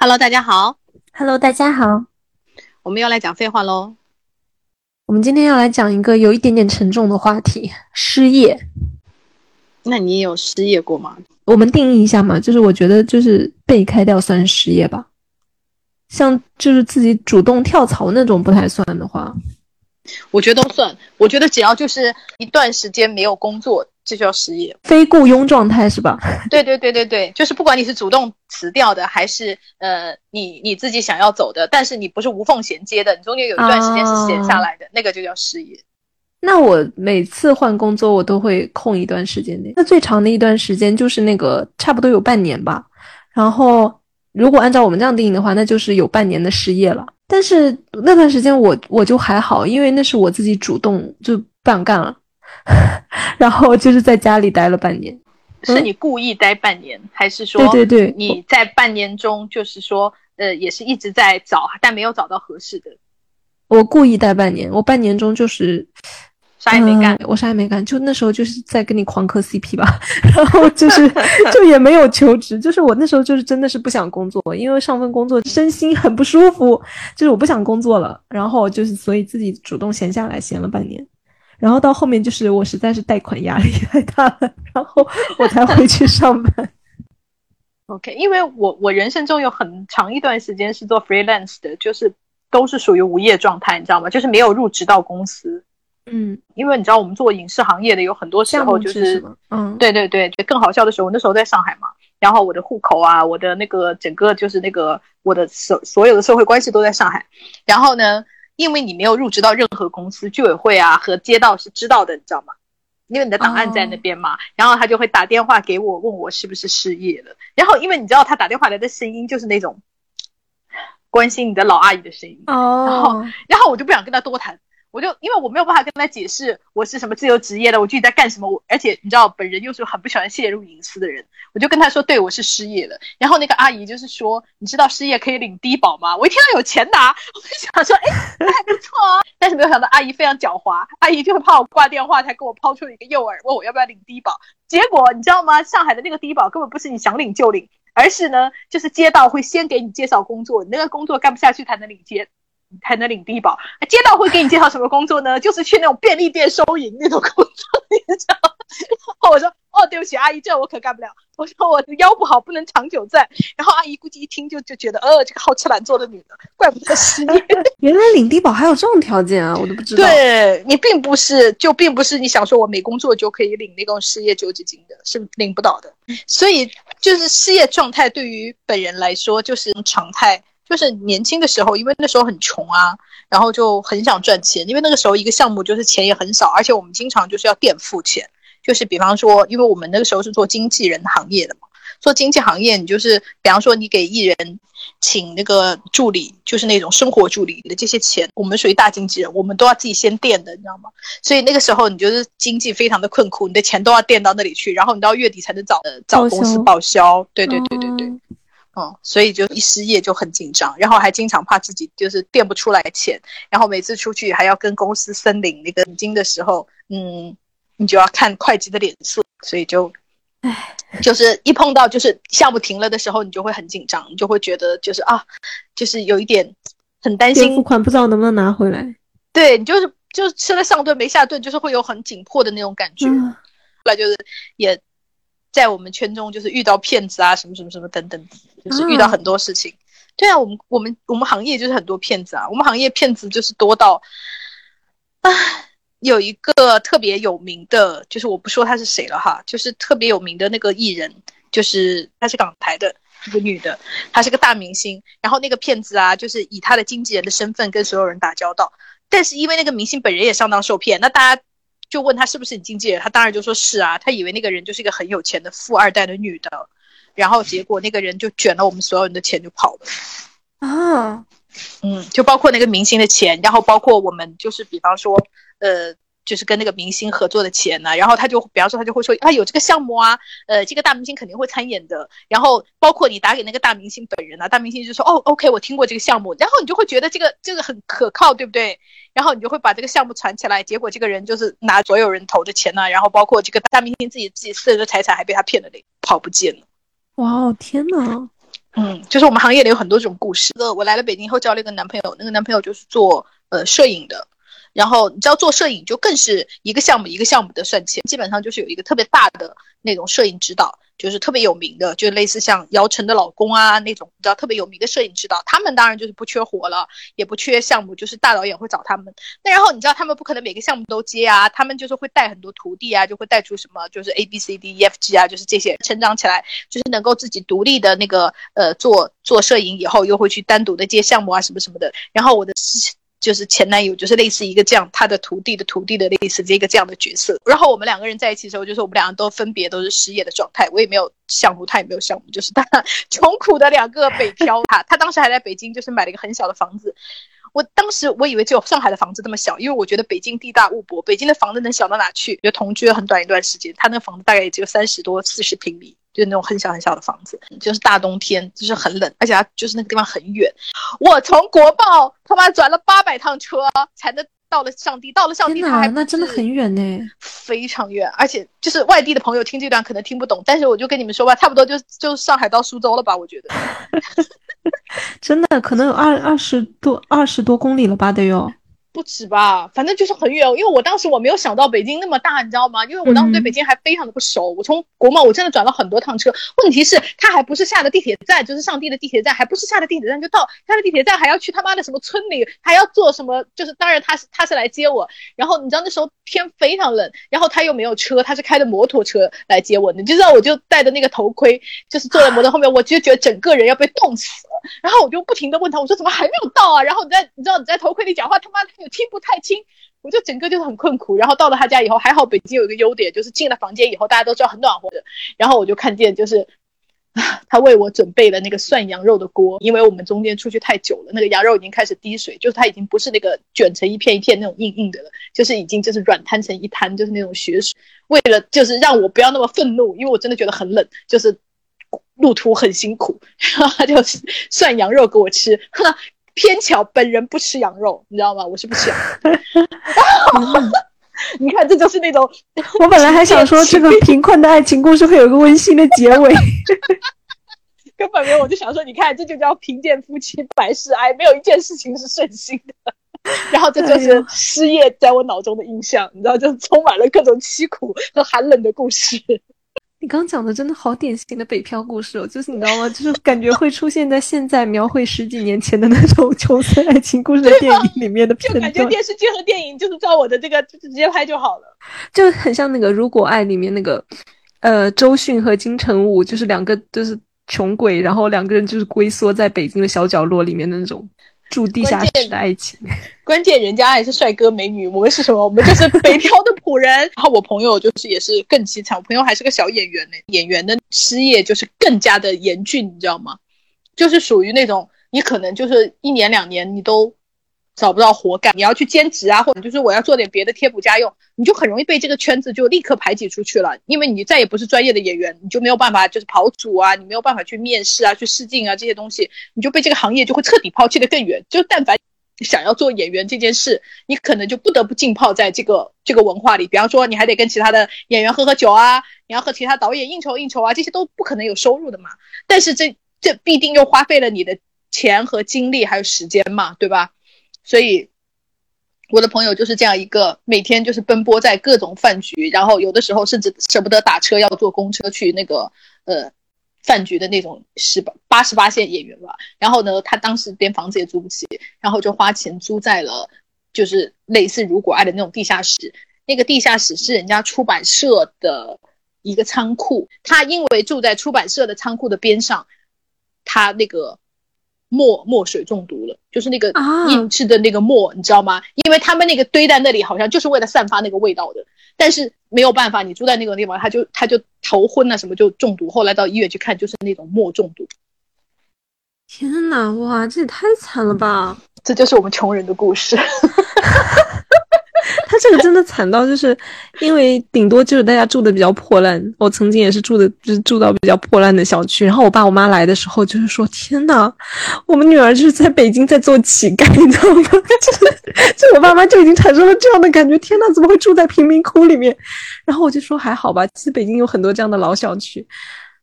Hello，大家好。Hello，大家好。我们又来讲废话喽。我们今天要来讲一个有一点点沉重的话题——失业。那你有失业过吗？我们定义一下嘛，就是我觉得就是被开掉算失业吧。像就是自己主动跳槽那种不太算的话，我觉得都算。我觉得只要就是一段时间没有工作，这就叫失业。非雇佣状态是吧？对对对对对，就是不管你是主动辞掉的，还是呃你你自己想要走的，但是你不是无缝衔接的，你中间有一段时间是闲下来的，那个就叫失业。那我每次换工作，我都会空一段时间的。那最长的一段时间就是那个差不多有半年吧。然后如果按照我们这样定义的话，那就是有半年的失业了。但是那段时间我我就还好，因为那是我自己主动就不想干了，然后就是在家里待了半年。是你故意待半年，还是说对对对。你在半年中就是说呃也是一直在找，但没有找到合适的？我故意待半年，我半年中就是啥也没干，嗯我啥也没干，就那时候就是在跟你狂磕 CP 吧，然后就是 就也没有求职，就是我那时候就是真的是不想工作，因为上份工作身心很不舒服，就是我不想工作了，然后就是所以自己主动闲下来闲了半年，然后到后面就是我实在是贷款压力太大了，然后我才回去上班。OK，因为我我人生中有很长一段时间是做 freelance 的，就是都是属于无业状态，你知道吗？就是没有入职到公司。嗯，因为你知道我们做影视行业的有很多时候就是，嗯，对对对，更好笑的时候，我那时候在上海嘛，然后我的户口啊，我的那个整个就是那个我的所所有的社会关系都在上海，然后呢，因为你没有入职到任何公司，居委会啊和街道是知道的，你知道吗？因为你的档案在那边嘛，然后他就会打电话给我，问我是不是失业了。然后因为你知道他打电话来的声音就是那种关心你的老阿姨的声音，哦，然后我就不想跟他多谈，我就因为我没有办法跟他解释我是什么自由职业的，我具体在干什么，我而且你知道本人又是很不喜欢泄露隐私的人，我就跟他说，对我是失业了。然后那个阿姨就是说，你知道失业可以领低保吗？我一听到有钱拿，我就想说，哎，还不错啊。但是没有想到阿姨非常狡猾，阿姨就会怕我挂电话，才给我抛出了一个诱饵，问我要不要领低保。结果你知道吗？上海的那个低保根本不是你想领就领，而是呢，就是街道会先给你介绍工作，你那个工作干不下去才能领接。才能领低保，街道会给你介绍什么工作呢？就是去那种便利店收银那种工作，你知道吗？然 后我说哦，对不起，阿姨，这我可干不了。我说我的腰不好，不能长久在。然后阿姨估计一听就就觉得，呃，这个好吃懒做的女的，怪不得失业。原来领低保还有这种条件啊，我都不知道。对你并不是，就并不是你想说我没工作就可以领那种失业救济金的，是领不到的。所以就是失业状态对于本人来说就是常态。就是年轻的时候，因为那时候很穷啊，然后就很想赚钱。因为那个时候一个项目就是钱也很少，而且我们经常就是要垫付钱。就是比方说，因为我们那个时候是做经纪人行业的嘛，做经纪行业，你就是比方说你给艺人请那个助理，就是那种生活助理的这些钱，我们属于大经纪人，我们都要自己先垫的，你知道吗？所以那个时候你就是经济非常的困苦，你的钱都要垫到那里去，然后你到月底才能找呃找公司报销。对对对对对。嗯嗯，所以就一失业就很紧张，然后还经常怕自己就是垫不出来钱，然后每次出去还要跟公司申领那个本金的时候，嗯，你就要看会计的脸色，所以就，唉，就是一碰到就是项目停了的时候，你就会很紧张，你就会觉得就是啊，就是有一点很担心付款不知道能不能拿回来。对你就是就是吃了上顿没下顿，就是会有很紧迫的那种感觉。嗯、后来就是也在我们圈中就是遇到骗子啊，什么什么什么等等。就是遇到很多事情，对啊，我们我们我们行业就是很多骗子啊，我们行业骗子就是多到，啊，有一个特别有名的，就是我不说他是谁了哈，就是特别有名的那个艺人，就是她是港台的一个女的，她是个大明星，然后那个骗子啊，就是以她的经纪人的身份跟所有人打交道，但是因为那个明星本人也上当受骗，那大家就问他是不是你经纪人，他当然就说是啊，他以为那个人就是一个很有钱的富二代的女的。然后结果那个人就卷了我们所有人的钱就跑了，啊，嗯，就包括那个明星的钱，然后包括我们就是比方说，呃，就是跟那个明星合作的钱呢、啊，然后他就比方说他就会说啊有这个项目啊，呃，这个大明星肯定会参演的，然后包括你打给那个大明星本人啊，大明星就说哦，OK，我听过这个项目，然后你就会觉得这个这个很可靠，对不对？然后你就会把这个项目传起来，结果这个人就是拿所有人投的钱呢、啊，然后包括这个大明星自己自己私人的财产还被他骗了嘞，跑不见了。哇哦，天哪！嗯，就是我们行业里有很多这种故事。个我来了北京以后交了一个男朋友，那个男朋友就是做呃摄影的，然后你知道做摄影就更是一个项目一个项目的算钱，基本上就是有一个特别大的那种摄影指导。就是特别有名的，就类似像姚晨的老公啊那种，你知道特别有名的摄影指导，他们当然就是不缺活了，也不缺项目，就是大导演会找他们。那然后你知道他们不可能每个项目都接啊，他们就是会带很多徒弟啊，就会带出什么就是 A B C D E F G 啊，就是这些成长起来，就是能够自己独立的那个呃做做摄影以后，又会去单独的接项目啊什么什么的。然后我的。就是前男友，就是类似一个这样，他的徒弟的徒弟的类似这个这样的角色。然后我们两个人在一起的时候，就是我们两个都分别都是失业的状态，我也没有项目，他也没有项目，就是他 穷苦的两个北漂。他他当时还在北京，就是买了一个很小的房子。我当时我以为只有上海的房子这么小，因为我觉得北京地大物博，北京的房子能小到哪去？就同居了很短一段时间，他那房子大概也只有三十多、四十平米。就那种很小很小的房子，就是大冬天，就是很冷，而且它就是那个地方很远。我从国贸他妈转了八百趟车才能到了上地，到了上地他还那真的很远呢，非常远。而且就是外地的朋友听这段可能听不懂，但是我就跟你们说吧，差不多就就上海到苏州了吧？我觉得，真的可能有二二十多二十多公里了吧？得有。不止吧，反正就是很远。因为我当时我没有想到北京那么大，你知道吗？因为我当时对北京还非常的不熟。我从国贸我真的转了很多趟车，问题是他还不是下的地铁站，就是上地的地铁站，还不是下的地铁站就到，下了地铁站还要去他妈的什么村里，还要坐什么？就是当然他是他是来接我，然后你知道那时候天非常冷，然后他又没有车，他是开的摩托车来接我，你就知道我就戴着那个头盔，就是坐在摩托后面，我就觉得整个人要被冻死了。然后我就不停的问他，我说怎么还没有到啊？然后你在你知道你在头盔里讲话，他妈的又听不太清，我就整个就是很困苦。然后到了他家以后，还好北京有一个优点，就是进了房间以后，大家都知道很暖和的。然后我就看见就是啊，他为我准备了那个涮羊肉的锅，因为我们中间出去太久了，那个羊肉已经开始滴水，就是它已经不是那个卷成一片一片那种硬硬的了，就是已经就是软摊成一滩，就是那种血水。为了就是让我不要那么愤怒，因为我真的觉得很冷，就是。路途很辛苦，然后他就涮羊肉给我吃。偏巧本人不吃羊肉，你知道吗？我是不吃。你看，这就是那种我本来还想说这个贫困的爱情故事会有个温馨的结尾，根本没有。我就想说，你看，这就叫贫贱夫妻百事哀，没有一件事情是顺心的。然后这就是失业在我脑中的印象，你知道，就充满了各种凄苦和寒冷的故事。你刚讲的真的好典型的北漂故事哦，就是你知道吗？就是感觉会出现在现在描绘十几年前的那种穷酸爱情故事的电影里面的片段。就感觉电视剧和电影就是照我的这个直接拍就好了，就很像那个《如果爱》里面那个，呃，周迅和金城武，就是两个就是穷鬼，然后两个人就是龟缩在北京的小角落里面的那种。住地下室的爱情，关键人家还是帅哥美女，我们是什么？我们就是北漂的仆人。然后我朋友就是也是更凄惨，我朋友还是个小演员呢，演员的失业就是更加的严峻，你知道吗？就是属于那种你可能就是一年两年你都。找不到活干，你要去兼职啊，或者就是我要做点别的贴补家用，你就很容易被这个圈子就立刻排挤出去了，因为你再也不是专业的演员，你就没有办法就是跑组啊，你没有办法去面试啊，去试镜啊这些东西，你就被这个行业就会彻底抛弃的更远。就但凡想要做演员这件事，你可能就不得不浸泡在这个这个文化里。比方说，你还得跟其他的演员喝喝酒啊，你要和其他导演应酬应酬啊，这些都不可能有收入的嘛。但是这这必定又花费了你的钱和精力还有时间嘛，对吧？所以，我的朋友就是这样一个每天就是奔波在各种饭局，然后有的时候甚至舍不得打车，要坐公车去那个呃饭局的那种十八八十八线演员吧。然后呢，他当时连房子也租不起，然后就花钱租在了就是类似如果爱的那种地下室。那个地下室是人家出版社的一个仓库，他因为住在出版社的仓库的边上，他那个。墨墨水中毒了，就是那个印制的那个墨，你知道吗？因为他们那个堆在那里，好像就是为了散发那个味道的。但是没有办法，你住在那个地方，他就他就头昏啊，什么就中毒。后来到医院去看，就是那种墨中毒。天哪，哇，这也太惨了吧！这就是我们穷人的故事。他这个真的惨到，就是因为顶多就是大家住的比较破烂。我曾经也是住的，就是住到比较破烂的小区。然后我爸我妈来的时候，就是说：“天呐，我们女儿就是在北京在做乞丐，你知道吗？” 就就我爸妈就已经产生了这样的感觉：“天呐，怎么会住在贫民窟里面？”然后我就说：“还好吧，其实北京有很多这样的老小区。”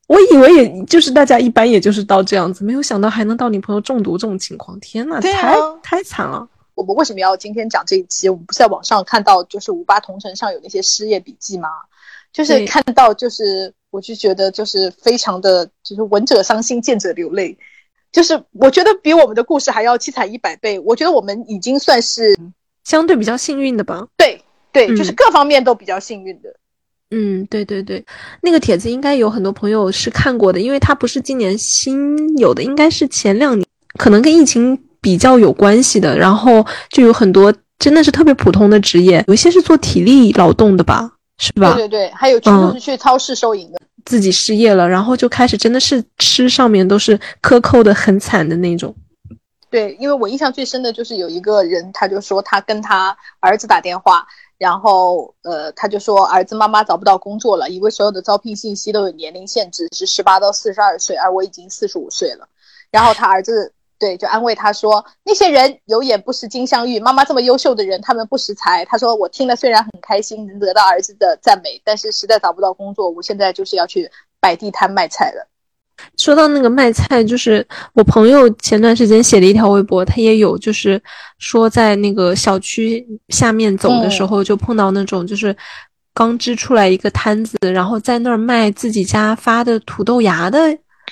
我以为也就是大家一般也就是到这样子，没有想到还能到你朋友中毒这种情况，天呐，太太惨了。我们为什么要今天讲这一期？我们不是在网上看到就是五八同城上有那些失业笔记吗？就是看到就是我就觉得就是非常的就是闻者伤心，见者流泪。就是我觉得比我们的故事还要凄惨一百倍。我觉得我们已经算是相对比较幸运的吧。对对，就是各方面都比较幸运的。嗯，对对对，那个帖子应该有很多朋友是看过的，因为它不是今年新有的，应该是前两年，可能跟疫情比较有关系的。然后就有很多真的是特别普通的职业，有一些是做体力劳动的吧，是吧？对对对，还有就是去超市收银的，自己失业了，然后就开始真的是吃上面都是克扣的很惨的那种。对，因为我印象最深的就是有一个人，他就说他跟他儿子打电话。然后，呃，他就说儿子妈妈找不到工作了，因为所有的招聘信息都有年龄限制，是十八到四十二岁，而我已经四十五岁了。然后他儿子对就安慰他说，那些人有眼不识金镶玉，妈妈这么优秀的人，他们不识才。他说我听了虽然很开心，能得到儿子的赞美，但是实在找不到工作，我现在就是要去摆地摊卖菜了。说到那个卖菜，就是我朋友前段时间写了一条微博，他也有就是说在那个小区下面走的时候，就碰到那种就是刚支出来一个摊子，然后在那儿卖自己家发的土豆芽的，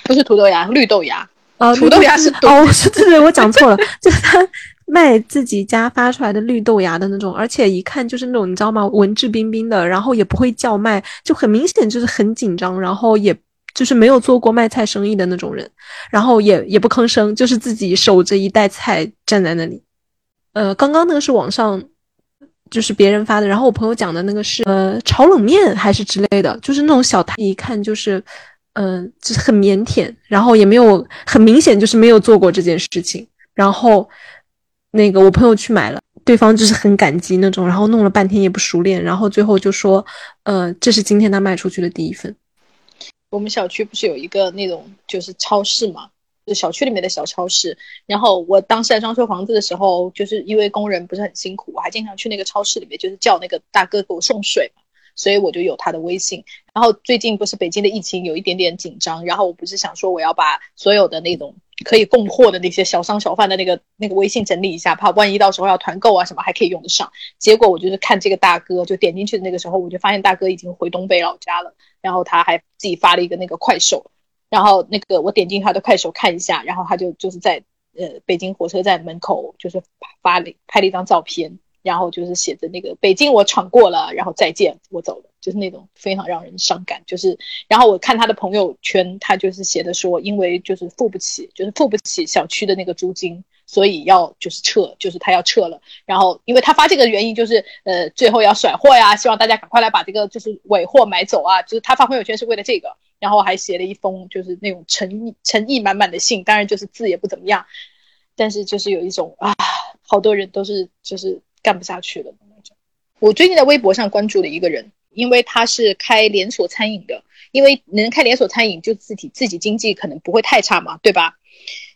不是土豆芽，绿豆芽啊，土豆芽是 哦，是对对，我讲错了，就是他卖自己家发出来的绿豆芽的那种，而且一看就是那种你知道吗，文质彬彬的，然后也不会叫卖，就很明显就是很紧张，然后也。就是没有做过卖菜生意的那种人，然后也也不吭声，就是自己守着一袋菜站在那里。呃，刚刚那个是网上，就是别人发的，然后我朋友讲的那个是呃炒冷面还是之类的，就是那种小摊，一看就是，嗯，就是很腼腆，然后也没有很明显就是没有做过这件事情。然后那个我朋友去买了，对方就是很感激那种，然后弄了半天也不熟练，然后最后就说，呃，这是今天他卖出去的第一份。我们小区不是有一个那种就是超市嘛，就小区里面的小超市。然后我当时在装修房子的时候，就是因为工人不是很辛苦，我还经常去那个超市里面，就是叫那个大哥给我送水嘛，所以我就有他的微信。然后最近不是北京的疫情有一点点紧张，然后我不是想说我要把所有的那种可以供货的那些小商小贩的那个那个微信整理一下，怕万一到时候要团购啊什么还可以用得上。结果我就是看这个大哥，就点进去的那个时候，我就发现大哥已经回东北老家了。然后他还自己发了一个那个快手，然后那个我点进他的快手看一下，然后他就就是在呃北京火车站门口就是发了拍了一张照片，然后就是写着那个北京我闯过了，然后再见我走了，就是那种非常让人伤感。就是然后我看他的朋友圈，他就是写的说，因为就是付不起，就是付不起小区的那个租金。所以要就是撤，就是他要撤了。然后，因为他发这个原因就是，呃，最后要甩货呀，希望大家赶快来把这个就是尾货买走啊。就是他发朋友圈是为了这个，然后还写了一封就是那种诚意诚意满满的信，当然就是字也不怎么样，但是就是有一种啊，好多人都是就是干不下去了。我最近在微博上关注了一个人，因为他是开连锁餐饮的，因为能开连锁餐饮就自己自己经济可能不会太差嘛，对吧？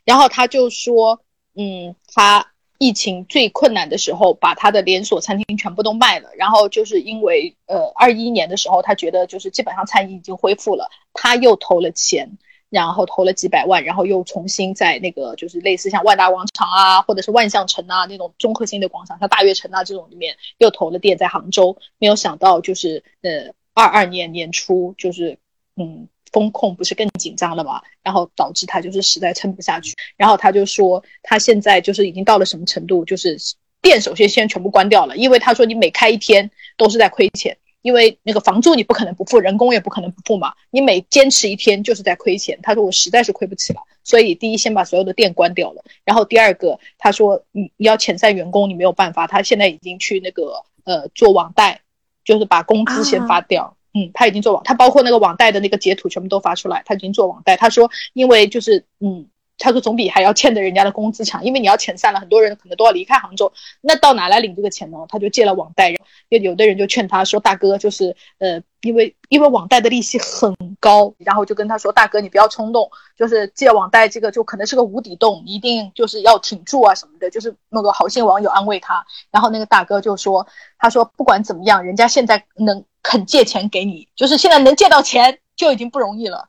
然后他就说。嗯，他疫情最困难的时候，把他的连锁餐厅全部都卖了。然后就是因为，呃，二一年的时候，他觉得就是基本上餐饮已经恢复了，他又投了钱，然后投了几百万，然后又重新在那个就是类似像万达广场啊，或者是万象城啊那种综合性的广场，像大悦城啊这种里面又投了店在杭州。没有想到就是呃，二二年年初就是嗯。风控不是更紧张了嘛？然后导致他就是实在撑不下去，然后他就说他现在就是已经到了什么程度，就是店首先先全部关掉了，因为他说你每开一天都是在亏钱，因为那个房租你不可能不付，人工也不可能不付嘛，你每坚持一天就是在亏钱。他说我实在是亏不起了，所以第一先把所有的店关掉了，然后第二个他说你你要遣散员工你没有办法，他现在已经去那个呃做网贷，就是把工资先发掉。嗯，他已经做网，他包括那个网贷的那个截图全部都发出来，他已经做网贷。他说，因为就是嗯，他说总比还要欠着人家的工资强，因为你要遣散了，很多人可能都要离开杭州，那到哪来领这个钱呢？他就借了网贷，有有的人就劝他说，大哥就是呃。因为因为网贷的利息很高，然后就跟他说：“大哥，你不要冲动，就是借网贷这个就可能是个无底洞，一定就是要挺住啊什么的。”就是那个好心网友安慰他，然后那个大哥就说：“他说不管怎么样，人家现在能肯借钱给你，就是现在能借到钱就已经不容易了。”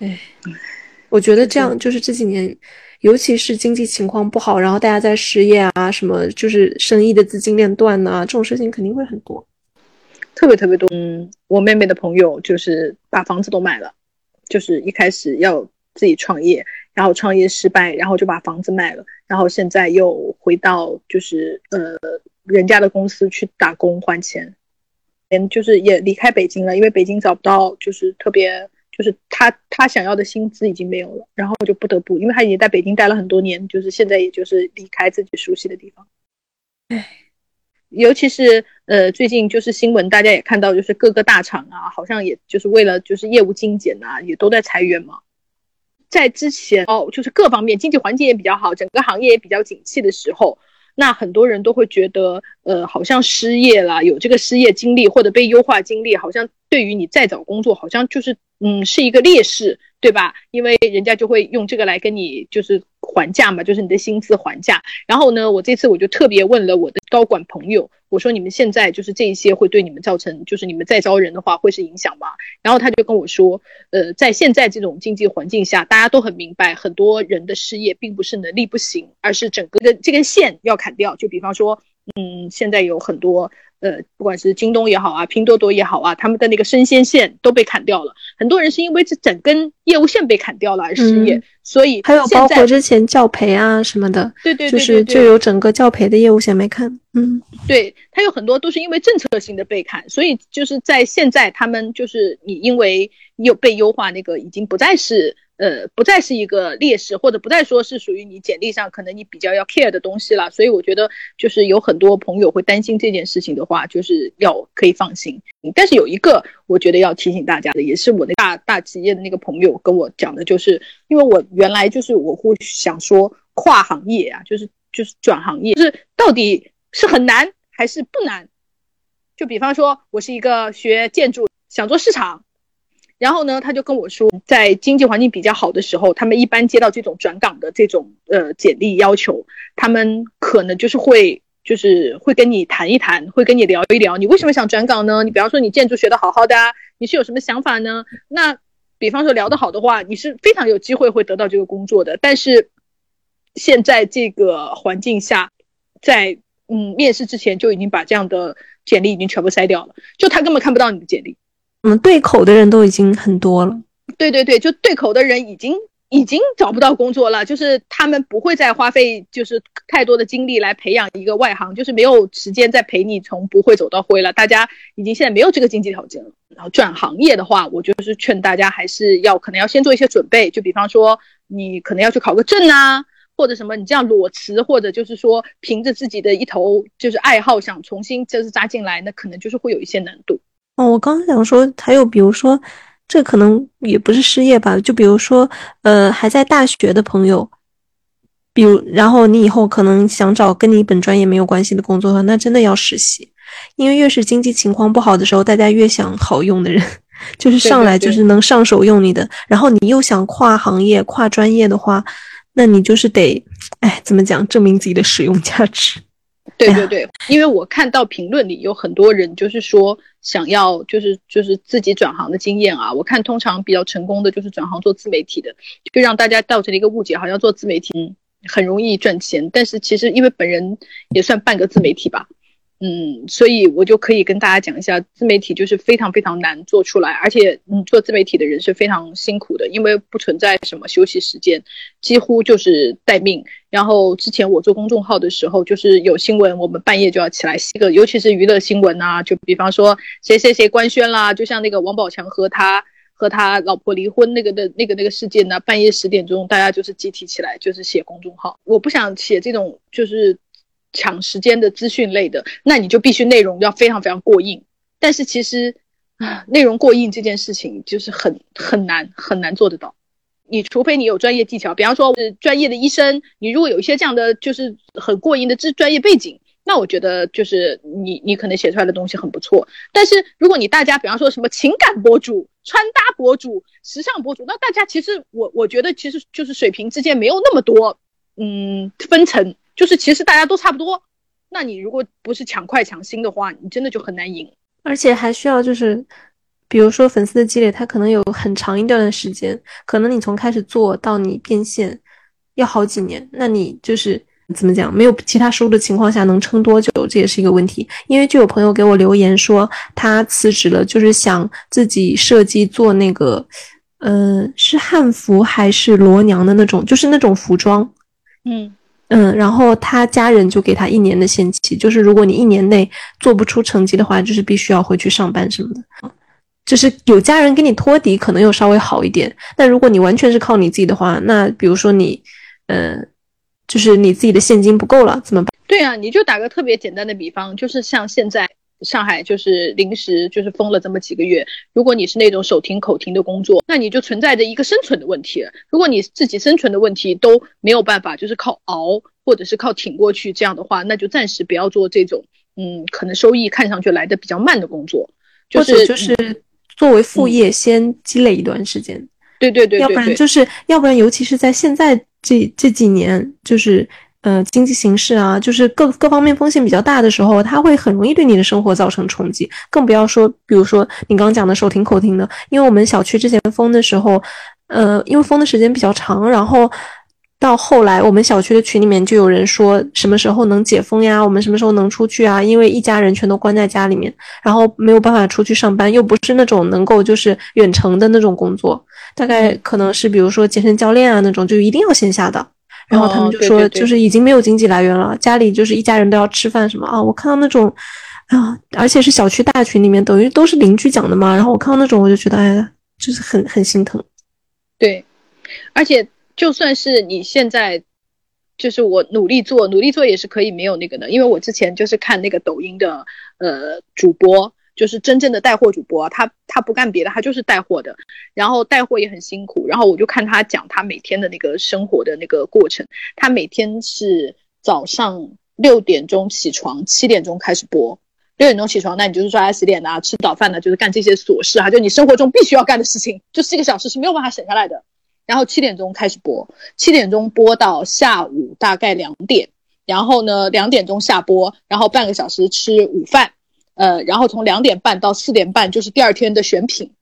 哎，我觉得这样就是这几年，尤其是经济情况不好，然后大家在失业啊，什么就是生意的资金链断呐，这种事情肯定会很多，特别特别多。嗯，我妹妹的朋友就是把房子都卖了，就是一开始要自己创业，然后创业失败，然后就把房子卖了，然后现在又回到就是呃人家的公司去打工还钱，连就是也离开北京了，因为北京找不到就是特别。就是他他想要的薪资已经没有了，然后就不得不，因为他已经在北京待了很多年，就是现在也就是离开自己熟悉的地方。唉，尤其是呃最近就是新闻，大家也看到，就是各个大厂啊，好像也就是为了就是业务精简啊，也都在裁员嘛。在之前哦，就是各方面经济环境也比较好，整个行业也比较景气的时候。那很多人都会觉得，呃，好像失业啦，有这个失业经历或者被优化经历，好像对于你再找工作，好像就是，嗯，是一个劣势，对吧？因为人家就会用这个来跟你就是还价嘛，就是你的薪资还价。然后呢，我这次我就特别问了我的高管朋友。我说你们现在就是这一些会对你们造成，就是你们再招人的话会是影响吗？然后他就跟我说，呃，在现在这种经济环境下，大家都很明白，很多人的失业并不是能力不行，而是整个的这根线要砍掉。就比方说，嗯，现在有很多。呃，不管是京东也好啊，拼多多也好啊，他们的那个生鲜线都被砍掉了。很多人是因为这整根业务线被砍掉了而失业，所以还有包括之前教培啊什么的，对对对，就是就有整个教培的业务线没砍。嗯，对，它有很多都是因为政策性的被砍，所以就是在现在他们就是你因为又被优化那个已经不再是。呃，不再是一个劣势，或者不再说是属于你简历上可能你比较要 care 的东西了。所以我觉得，就是有很多朋友会担心这件事情的话，就是要可以放心。但是有一个我觉得要提醒大家的，也是我的大大企业的那个朋友跟我讲的，就是因为我原来就是我会想说跨行业啊，就是就是转行业，就是到底是很难还是不难？就比方说，我是一个学建筑，想做市场。然后呢，他就跟我说，在经济环境比较好的时候，他们一般接到这种转岗的这种呃简历要求，他们可能就是会就是会跟你谈一谈，会跟你聊一聊，你为什么想转岗呢？你比方说你建筑学的好好的，你是有什么想法呢？那比方说聊得好的话，你是非常有机会会得到这个工作的。但是现在这个环境下，在嗯面试之前就已经把这样的简历已经全部筛掉了，就他根本看不到你的简历。嗯，对口的人都已经很多了。对对对，就对口的人已经已经找不到工作了，就是他们不会再花费就是太多的精力来培养一个外行，就是没有时间再陪你从不会走到会了。大家已经现在没有这个经济条件了。然后转行业的话，我就是劝大家还是要可能要先做一些准备，就比方说你可能要去考个证啊，或者什么，你这样裸辞，或者就是说凭着自己的一头就是爱好想重新就是扎进来，那可能就是会有一些难度。哦，我刚刚想说，还有比如说，这可能也不是失业吧？就比如说，呃，还在大学的朋友，比如，然后你以后可能想找跟你本专业没有关系的工作的话，那真的要实习，因为越是经济情况不好的时候，大家越想好用的人，就是上来就是能上手用你的。然后你又想跨行业、跨专业的话，那你就是得，哎，怎么讲，证明自己的使用价值。对对对，因为我看到评论里有很多人就是说想要就是就是自己转行的经验啊，我看通常比较成功的就是转行做自媒体的，就让大家造成了一个误解，好像做自媒体很容易赚钱，但是其实因为本人也算半个自媒体吧。嗯，所以我就可以跟大家讲一下，自媒体就是非常非常难做出来，而且嗯，做自媒体的人是非常辛苦的，因为不存在什么休息时间，几乎就是待命。然后之前我做公众号的时候，就是有新闻，我们半夜就要起来写个，尤其是娱乐新闻啊，就比方说谁谁谁官宣啦，就像那个王宝强和他和他老婆离婚那个的那个那个事件呢，半夜十点钟大家就是集体起来就是写公众号。我不想写这种就是。抢时间的资讯类的，那你就必须内容要非常非常过硬。但是其实啊，内容过硬这件事情就是很很难很难做得到。你除非你有专业技巧，比方说是专业的医生，你如果有一些这样的就是很过硬的专专业背景，那我觉得就是你你可能写出来的东西很不错。但是如果你大家比方说什么情感博主、穿搭博主、时尚博主，那大家其实我我觉得其实就是水平之间没有那么多嗯分层。就是其实大家都差不多，那你如果不是抢快抢新的话，你真的就很难赢，而且还需要就是比如说粉丝的积累，它可能有很长一段的时间，可能你从开始做到你变现要好几年，那你就是怎么讲，没有其他收入的情况下能撑多久，这也是一个问题。因为就有朋友给我留言说，他辞职了，就是想自己设计做那个，嗯，是汉服还是罗娘的那种，就是那种服装，嗯。嗯，然后他家人就给他一年的限期，就是如果你一年内做不出成绩的话，就是必须要回去上班什么的。就是有家人给你托底，可能又稍微好一点。但如果你完全是靠你自己的话，那比如说你，呃，就是你自己的现金不够了，怎么办？对啊，你就打个特别简单的比方，就是像现在。上海就是临时就是封了这么几个月，如果你是那种手停口停的工作，那你就存在着一个生存的问题。如果你自己生存的问题都没有办法，就是靠熬或者是靠挺过去这样的话，那就暂时不要做这种，嗯，可能收益看上去来的比较慢的工作，就是就是作为副业先积累一段时间。对对对，要不然就是要不然，尤其是在现在这这几年，就是。呃，经济形势啊，就是各各方面风险比较大的时候，它会很容易对你的生活造成冲击。更不要说，比如说你刚刚讲的手停口停的，因为我们小区之前封的时候，呃，因为封的时间比较长，然后到后来我们小区的群里面就有人说什么时候能解封呀？我们什么时候能出去啊？因为一家人全都关在家里面，然后没有办法出去上班，又不是那种能够就是远程的那种工作，大概可能是比如说健身教练啊那种，就一定要线下的。然后他们就说，就是已经没有经济来源了，家里就是一家人都要吃饭什么啊。我看到那种，啊，而且是小区大群里面，等于都是邻居讲的嘛。然后我看到那种，我就觉得，哎，就是很很心疼。对，而且就算是你现在，就是我努力做，努力做也是可以没有那个的，因为我之前就是看那个抖音的呃主播。就是真正的带货主播，他他不干别的，他就是带货的。然后带货也很辛苦。然后我就看他讲他每天的那个生活的那个过程。他每天是早上六点钟起床，七点钟开始播。六点钟起床，那你就是刷牙洗脸呐，吃早饭呢，就是干这些琐事哈，就你生活中必须要干的事情，就四个小时是没有办法省下来的。然后七点钟开始播，七点钟播到下午大概两点，然后呢两点钟下播，然后半个小时吃午饭。呃，然后从两点半到四点半就是第二天的选品，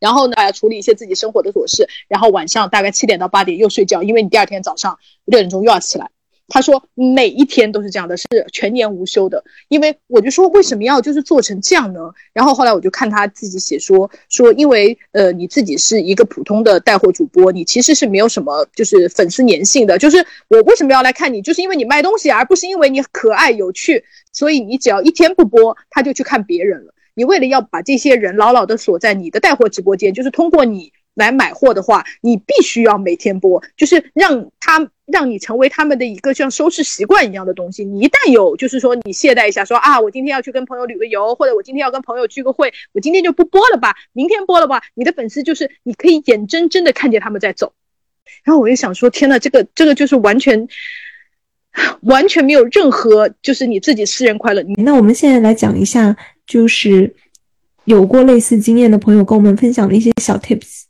然后呢处理一些自己生活的琐事，然后晚上大概七点到八点又睡觉，因为你第二天早上六点钟又要起来。他说每一天都是这样的，是全年无休的。因为我就说为什么要就是做成这样呢？然后后来我就看他自己写说说，因为呃你自己是一个普通的带货主播，你其实是没有什么就是粉丝粘性的。就是我为什么要来看你，就是因为你卖东西，而不是因为你可爱有趣。所以你只要一天不播，他就去看别人了。你为了要把这些人牢牢的锁在你的带货直播间，就是通过你。来买货的话，你必须要每天播，就是让他让你成为他们的一个像收视习惯一样的东西。你一旦有，就是说你懈怠一下，说啊，我今天要去跟朋友旅个游，或者我今天要跟朋友聚个会，我今天就不播了吧，明天播了吧。你的粉丝就是你可以眼睁睁的看见他们在走。然后我就想说，天呐，这个这个就是完全完全没有任何就是你自己私人快乐。那我们现在来讲一下，就是有过类似经验的朋友跟我们分享的一些小 tips。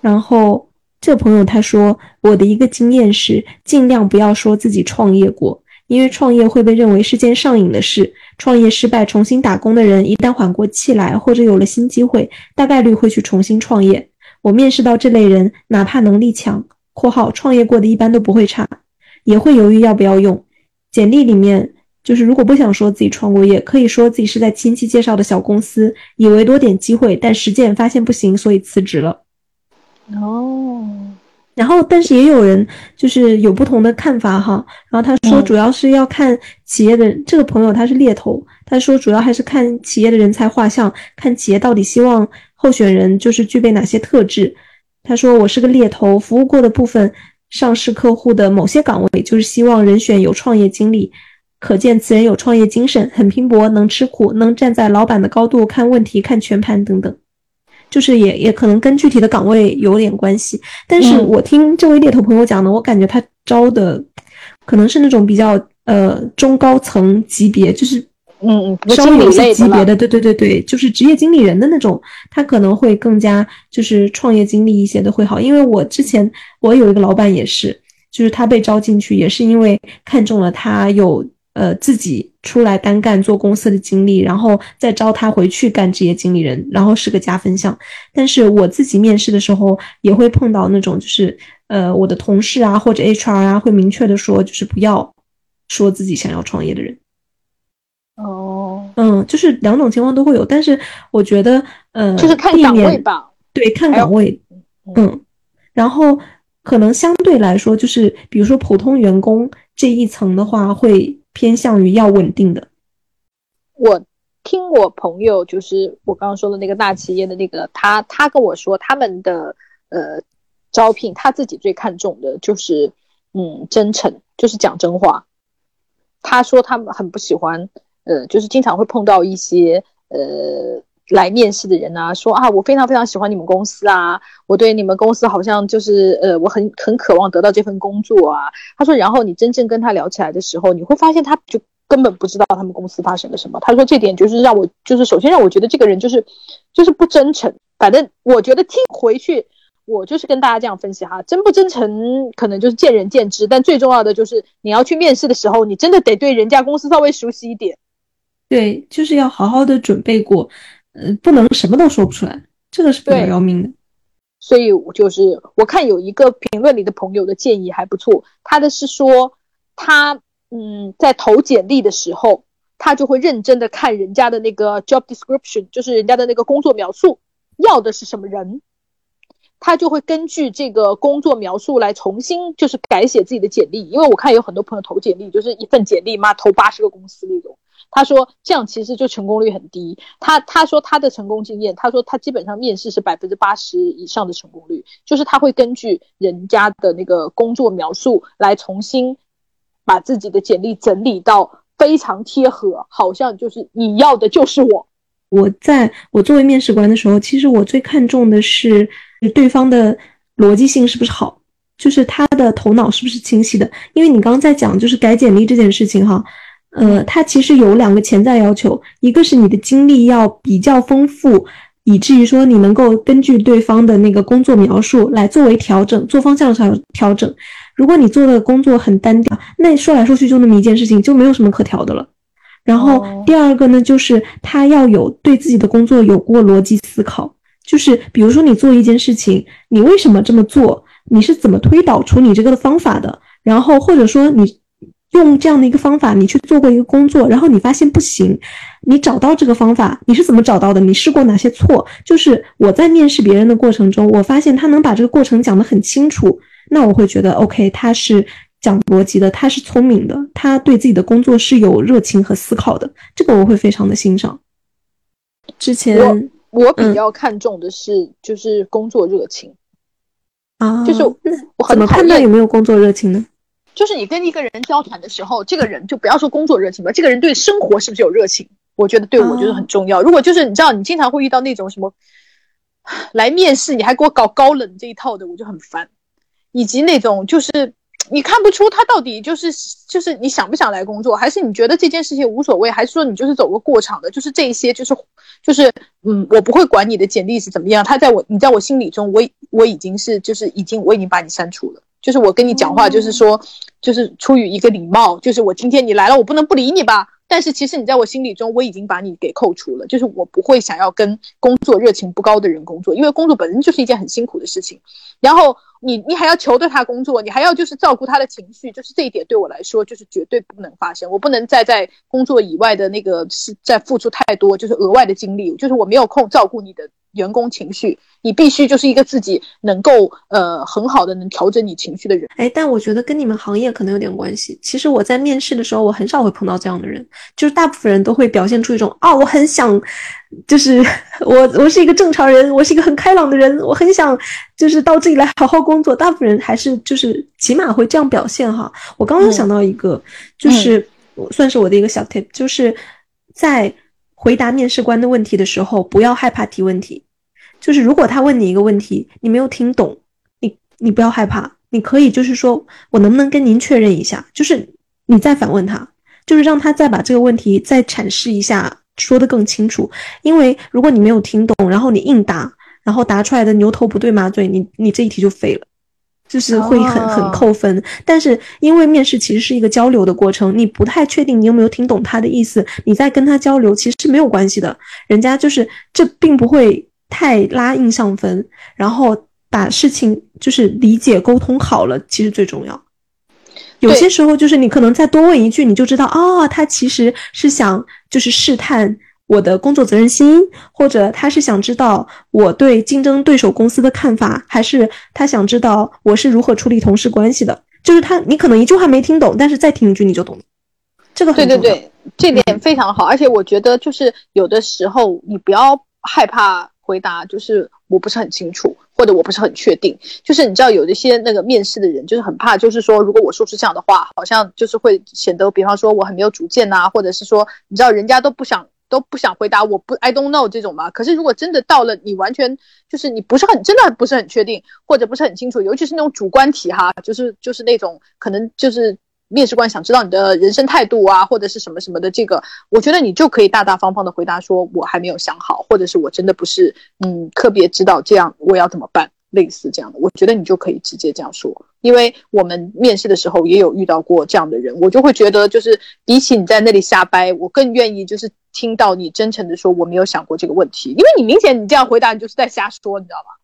然后这朋友他说，我的一个经验是，尽量不要说自己创业过，因为创业会被认为是件上瘾的事。创业失败重新打工的人，一旦缓过气来或者有了新机会，大概率会去重新创业。我面试到这类人，哪怕能力强（括号创业过的一般都不会差），也会犹豫要不要用。简历里面就是如果不想说自己创过业，可以说自己是在亲戚介绍的小公司，以为多点机会，但实践发现不行，所以辞职了。哦，然后，但是也有人就是有不同的看法哈。然后他说，主要是要看企业的这个朋友他是猎头，他说主要还是看企业的人才画像，看企业到底希望候选人就是具备哪些特质。他说我是个猎头，服务过的部分上市客户的某些岗位，就是希望人选有创业经历，可见此人有创业精神，很拼搏，能吃苦，能站在老板的高度看问题、看全盘等等。就是也也可能跟具体的岗位有点关系，但是我听这位猎头朋友讲的，我感觉他招的可能是那种比较呃中高层级别，就是嗯嗯稍微有些级别的，对对对对，就是职业经理人的那种，他可能会更加就是创业经历一些的会好。因为我之前我有一个老板也是，就是他被招进去也是因为看中了他有呃自己出来单干做公司的经历，然后再招他回去干职业经理人，然后是个加分项。但是我自己面试的时候也会碰到那种，就是呃我的同事啊或者 HR 啊会明确的说，就是不要说自己想要创业的人。哦，嗯，就是两种情况都会有，但是我觉得呃就是看岗位吧，对，看岗位，嗯，然后。可能相对来说，就是比如说普通员工这一层的话，会偏向于要稳定的。我听我朋友，就是我刚刚说的那个大企业的那个，他他跟我说，他们的呃招聘，他自己最看重的就是嗯真诚，就是讲真话。他说他们很不喜欢，呃，就是经常会碰到一些呃。来面试的人啊，说啊，我非常非常喜欢你们公司啊，我对你们公司好像就是呃，我很很渴望得到这份工作啊。他说，然后你真正跟他聊起来的时候，你会发现他就根本不知道他们公司发生了什么。他说这点就是让我就是首先让我觉得这个人就是就是不真诚。反正我觉得听回去，我就是跟大家这样分析哈，真不真诚可能就是见仁见智，但最重要的就是你要去面试的时候，你真的得对人家公司稍微熟悉一点。对，就是要好好的准备过。呃，不能什么都说不出来，这个是比较要命的。所以，我就是我看有一个评论里的朋友的建议还不错，他的是说，他嗯，在投简历的时候，他就会认真的看人家的那个 job description，就是人家的那个工作描述，要的是什么人，他就会根据这个工作描述来重新就是改写自己的简历。因为我看有很多朋友投简历，就是一份简历嘛，投八十个公司那种。他说这样其实就成功率很低。他他说他的成功经验，他说他基本上面试是百分之八十以上的成功率，就是他会根据人家的那个工作描述来重新把自己的简历整理到非常贴合，好像就是你要的就是我。我在我作为面试官的时候，其实我最看重的是对方的逻辑性是不是好，就是他的头脑是不是清晰的。因为你刚刚在讲就是改简历这件事情哈。呃，它其实有两个潜在要求，一个是你的经历要比较丰富，以至于说你能够根据对方的那个工作描述来作为调整，做方向上调整。如果你做的工作很单调，那说来说去就那么一件事情，就没有什么可调的了。然后第二个呢，就是他要有对自己的工作有过逻辑思考，就是比如说你做一件事情，你为什么这么做？你是怎么推导出你这个的方法的？然后或者说你。用这样的一个方法，你去做过一个工作，然后你发现不行，你找到这个方法，你是怎么找到的？你试过哪些错？就是我在面试别人的过程中，我发现他能把这个过程讲得很清楚，那我会觉得 OK，他是讲逻辑的，他是聪明的，他对自己的工作是有热情和思考的，这个我会非常的欣赏。之前我我比较看重的是就是工作热情啊，就是怎么判断有没有工作热情呢？就是你跟一个人交谈的时候，这个人就不要说工作热情吧，这个人对生活是不是有热情？我觉得对我觉得很重要。如果就是你知道，你经常会遇到那种什么来面试你还给我搞高冷这一套的，我就很烦。以及那种就是你看不出他到底就是就是你想不想来工作，还是你觉得这件事情无所谓，还是说你就是走个过场的？就是这一些，就是就是嗯，我不会管你的简历是怎么样，他在我你在我心里中，我我已经是就是已经我已经把你删除了。就是我跟你讲话，就是说，就是出于一个礼貌，就是我今天你来了，我不能不理你吧？但是其实你在我心里中，我已经把你给扣除了。就是我不会想要跟工作热情不高的人工作，因为工作本身就是一件很辛苦的事情。然后你你还要求着他工作，你还要就是照顾他的情绪，就是这一点对我来说就是绝对不能发生。我不能再在工作以外的那个是在付出太多，就是额外的精力，就是我没有空照顾你的。员工情绪，你必须就是一个自己能够呃很好的能调整你情绪的人。哎，但我觉得跟你们行业可能有点关系。其实我在面试的时候，我很少会碰到这样的人，就是大部分人都会表现出一种啊，我很想，就是 我我是一个正常人，我是一个很开朗的人，我很想就是到这里来好好工作。大部分人还是就是起码会这样表现哈。我刚刚想到一个，就是算是我的一个小 tip，就是在回答面试官的问题的时候，不要害怕提问题。就是如果他问你一个问题，你没有听懂，你你不要害怕，你可以就是说我能不能跟您确认一下？就是你再反问他，就是让他再把这个问题再阐释一下，说的更清楚。因为如果你没有听懂，然后你硬答，然后答出来的牛头不对马嘴，你你这一题就废了。就是会很哦很扣分。但是因为面试其实是一个交流的过程，你不太确定你有没有听懂他的意思，你在跟他交流其实是没有关系的，人家就是这并不会太拉印象分，然后把事情就是理解沟通好了，其实最重要。有些时候就是你可能再多问一句，你就知道哦，他其实是想就是试探我的工作责任心，或者他是想知道我对竞争对手公司的看法，还是他想知道我是如何处理同事关系的。就是他，你可能一句话没听懂，但是再听一句你就懂了。这个。对对对，这点非常好，而且我觉得就是有的时候你不要害怕回答，就是我不是很清楚，或者我不是很确定。就是你知道有一些那个面试的人就是很怕，就是说如果我说出这样的话，好像就是会显得，比方说我很没有主见呐、或者是说你知道人家都不想。都不想回答，我不 I don't know 这种嘛。可是如果真的到了你完全就是你不是很真的不是很确定，或者不是很清楚，尤其是那种主观题哈，就是就是那种可能就是面试官想知道你的人生态度啊，或者是什么什么的，这个我觉得你就可以大大方方的回答说，我还没有想好，或者是我真的不是嗯特别知道这样我要怎么办，类似这样的，我觉得你就可以直接这样说，因为我们面试的时候也有遇到过这样的人，我就会觉得就是比起你在那里瞎掰，我更愿意就是听到你真诚的说我没有想过这个问题，因为你明显你这样回答你就是在瞎说，你知道吗？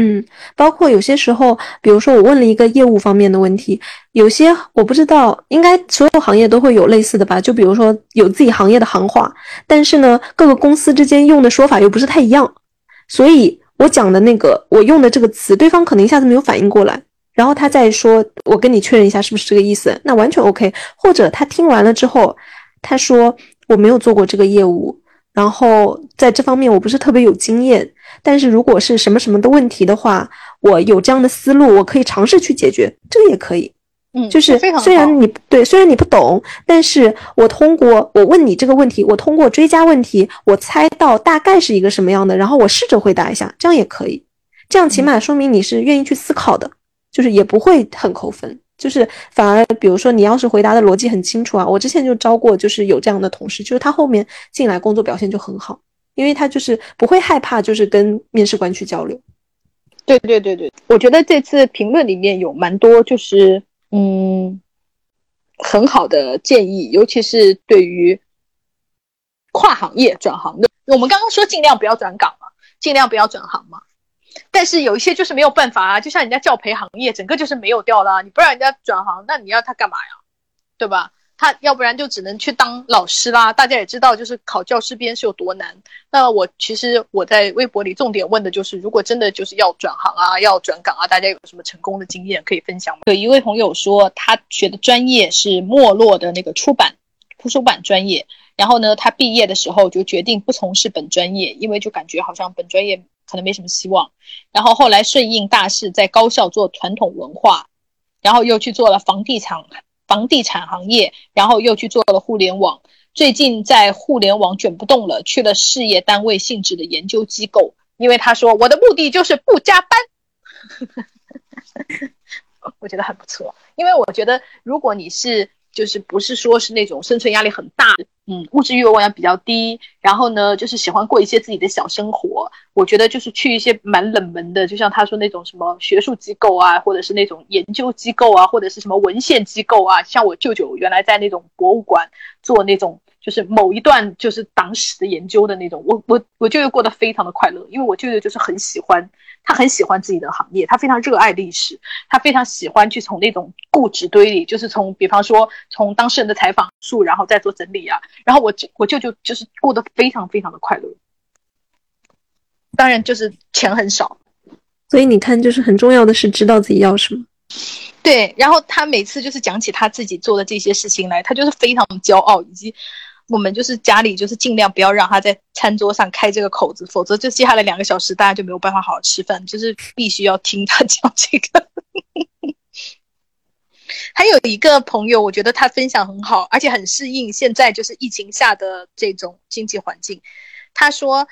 嗯，包括有些时候，比如说我问了一个业务方面的问题，有些我不知道，应该所有行业都会有类似的吧？就比如说有自己行业的行话，但是呢，各个公司之间用的说法又不是太一样，所以我讲的那个我用的这个词，对方可能一下子没有反应过来，然后他再说，我跟你确认一下是不是这个意思，那完全 OK。或者他听完了之后，他说我没有做过这个业务，然后在这方面我不是特别有经验。但是如果是什么什么的问题的话，我有这样的思路，我可以尝试去解决，这个也可以。嗯，就是虽然你对，虽然你不懂，但是我通过我问你这个问题，我通过追加问题，我猜到大概是一个什么样的，然后我试着回答一下，这样也可以。这样起码说明你是愿意去思考的，就是也不会很扣分。就是反而，比如说你要是回答的逻辑很清楚啊，我之前就招过，就是有这样的同事，就是他后面进来工作表现就很好，因为他就是不会害怕，就是跟面试官去交流。对对对对，我觉得这次评论里面有蛮多就是嗯很好的建议，尤其是对于跨行业转行的。我们刚刚说尽量不要转岗嘛，尽量不要转行嘛。但是有一些就是没有办法啊，就像人家教培行业，整个就是没有掉啦、你不让人家转行，那你要他干嘛呀？对吧？他要不然就只能去当老师啦。大家也知道，就是考教师编是有多难。那我其实我在微博里重点问的就是，如果真的就是要转行啊，要转岗啊，大家有什么成功的经验可以分享吗？有一位朋友说，他学的专业是没落的那个出版图书版专业，然后呢，他毕业的时候就决定不从事本专业，因为就感觉好像本专业可能没什么希望。然后后来顺应大势，在高校做传统文化，然后又去做了房地产房地产行业，然后又去做了互联网。最近在互联网卷不动了，去了事业单位性质的研究机构，因为他说我的目的就是不加班。我觉得很不错，因为我觉得如果你是就是不是说是那种生存压力很大，嗯，物质欲望也比较低，然后呢，就是喜欢过一些自己的小生活。我觉得就是去一些蛮冷门的，就像他说那种什么学术机构啊，或者是那种研究机构啊，或者是什么文献机构啊。像我舅舅原来在那种博物馆做那种就是某一段就是党史的研究的那种，我我我舅舅过得非常的快乐，因为我舅舅就是很喜欢，他很喜欢自己的行业，他非常热爱历史，他非常喜欢去从那种故纸堆里，就是从比方说从当事人的采访述，然后再做整理啊。然后我我舅舅就是过得非常非常的快乐，当然就是钱很少。所以你看，就是很重要的是知道自己要什么。对，然后他每次就是讲起他自己做的这些事情来，他就是非常骄傲，以及我们就是家里就是尽量不要让他在餐桌上开这个口子，否则就接下来两个小时大家就没有办法好好吃饭，就是必须要听他讲这个。还有一个朋友，我觉得他分享很好，而且很适应现在就是疫情下的这种经济环境。他说，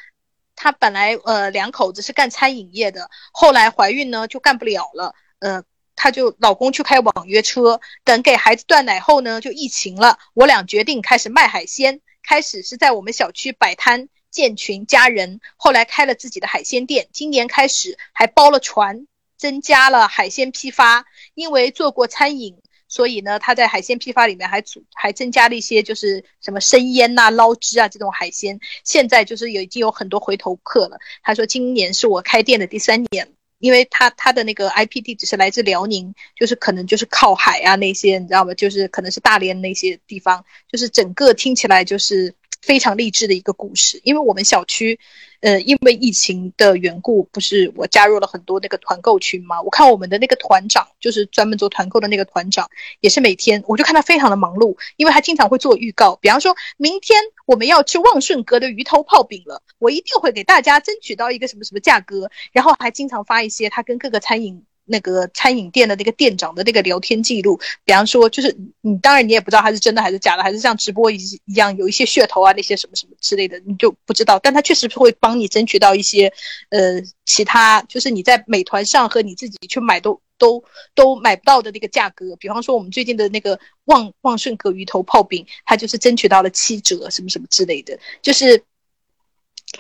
他本来呃两口子是干餐饮业的，后来怀孕呢就干不了了，呃，他就老公去开网约车，等给孩子断奶后呢就疫情了，我俩决定开始卖海鲜，开始是在我们小区摆摊。建群家人，后来开了自己的海鲜店，今年开始还包了船，增加了海鲜批发，因为做过餐饮，所以呢，他在海鲜批发里面还组还增加了一些，就是什么生腌呐、捞汁啊这种海鲜。现在就是有已经有很多回头客了。他说今年是我开店的第三年，因为他他的那个 IP 地址是来自辽宁，就是可能就是靠海啊那些，你知道吗？就是可能是大连那些地方，就是整个听起来就是非常励志的一个故事。因为我们小区。呃，因为疫情的缘故，不是我加入了很多那个团购群嘛？我看我们的那个团长，就是专门做团购的那个团长，也是每天，我就看他非常的忙碌，因为他经常会做预告，比方说明天我们要吃旺顺阁的鱼头泡饼了，我一定会给大家争取到一个什么什么价格，然后还经常发一些他跟各个餐饮。那个餐饮店的那个店长的那个聊天记录，比方说，就是你当然你也不知道他是真的还是假的，还是像直播一一样有一些噱头啊那些什么什么之类的，你就不知道。但他确实会帮你争取到一些，呃，其他就是你在美团上和你自己去买都都都买不到的那个价格。比方说我们最近的那个旺旺顺阁鱼头泡饼，他就是争取到了七折什么什么之类的，就是。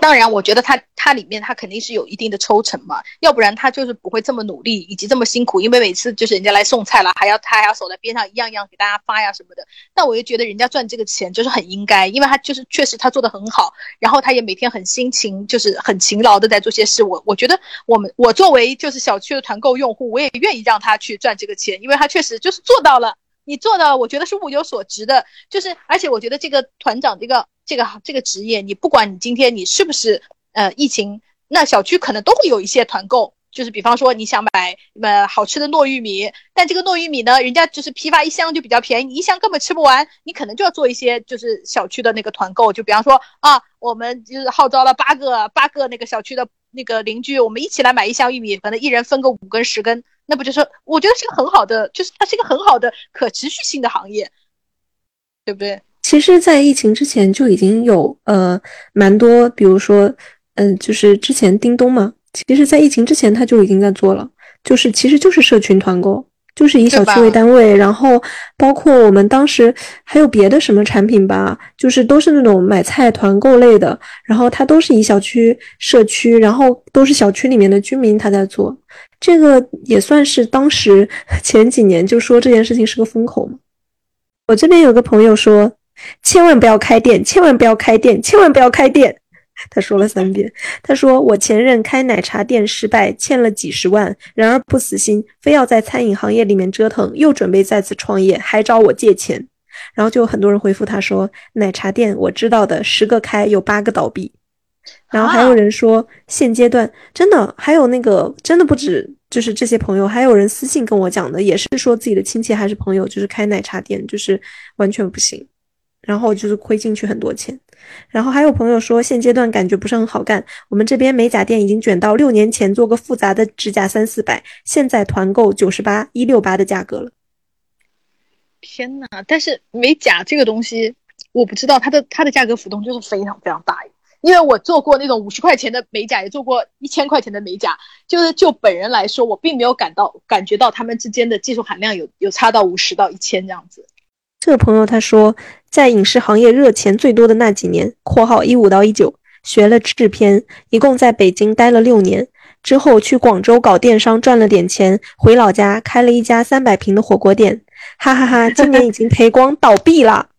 当然，我觉得他他里面他肯定是有一定的抽成嘛，要不然他就是不会这么努力以及这么辛苦，因为每次就是人家来送菜了，还要他还要守在边上一样一样给大家发呀什么的。那我就觉得人家赚这个钱就是很应该，因为他就是确实他做的很好，然后他也每天很辛勤，就是很勤劳的在做些事。我我觉得我们我作为就是小区的团购用户，我也愿意让他去赚这个钱，因为他确实就是做到了，你做到了，我觉得是物有所值的。就是而且我觉得这个团长这个。这个这个职业，你不管你今天你是不是呃疫情，那小区可能都会有一些团购，就是比方说你想买呃好吃的糯玉米，但这个糯玉米呢，人家就是批发一箱就比较便宜，你一箱根本吃不完，你可能就要做一些就是小区的那个团购，就比方说啊，我们就是号召了八个八个那个小区的那个邻居，我们一起来买一箱玉米，反正一人分个五根十根，那不就是我觉得是个很好的，就是它是一个很好的可持续性的行业，对不对？其实，在疫情之前就已经有呃蛮多，比如说，嗯，就是之前叮咚嘛，其实，在疫情之前他就已经在做了，就是其实就是社群团购，就是以小区为单位，然后包括我们当时还有别的什么产品吧，就是都是那种买菜团购类的，然后它都是以小区社区，然后都是小区里面的居民他在做，这个也算是当时 前几年就说这件事情是个风口嘛。我这边有个朋友说。千万不要开店，千万不要开店，千万不要开店。他说了三遍。他说我前任开奶茶店失败，欠了几十万，然而不死心，非要在餐饮行业里面折腾，又准备再次创业，还找我借钱。然后就有很多人回复他说，奶茶店我知道的，十个开有八个倒闭。然后还有人说，现阶段真的还有那个真的不止，就是这些朋友，还有人私信跟我讲的，也是说自己的亲戚还是朋友，就是开奶茶店，就是完全不行。然后就是亏进去很多钱，然后还有朋友说现阶段感觉不是很好干。我们这边美甲店已经卷到六年前做个复杂的指甲三四百，现在团购九十八一六八的价格了。天呐！但是美甲这个东西，我不知道它的它的价格浮动就是非常非常大。因为我做过那种五十块钱的美甲，也做过一千块钱的美甲，就是就本人来说，我并没有感到感觉到他们之间的技术含量有有差到五十到一千这样子。这个朋友他说，在影视行业热钱最多的那几年（括号一五到一九），学了制片，一共在北京待了六年，之后去广州搞电商赚了点钱，回老家开了一家三百平的火锅店，哈哈哈！今年已经赔光倒闭了，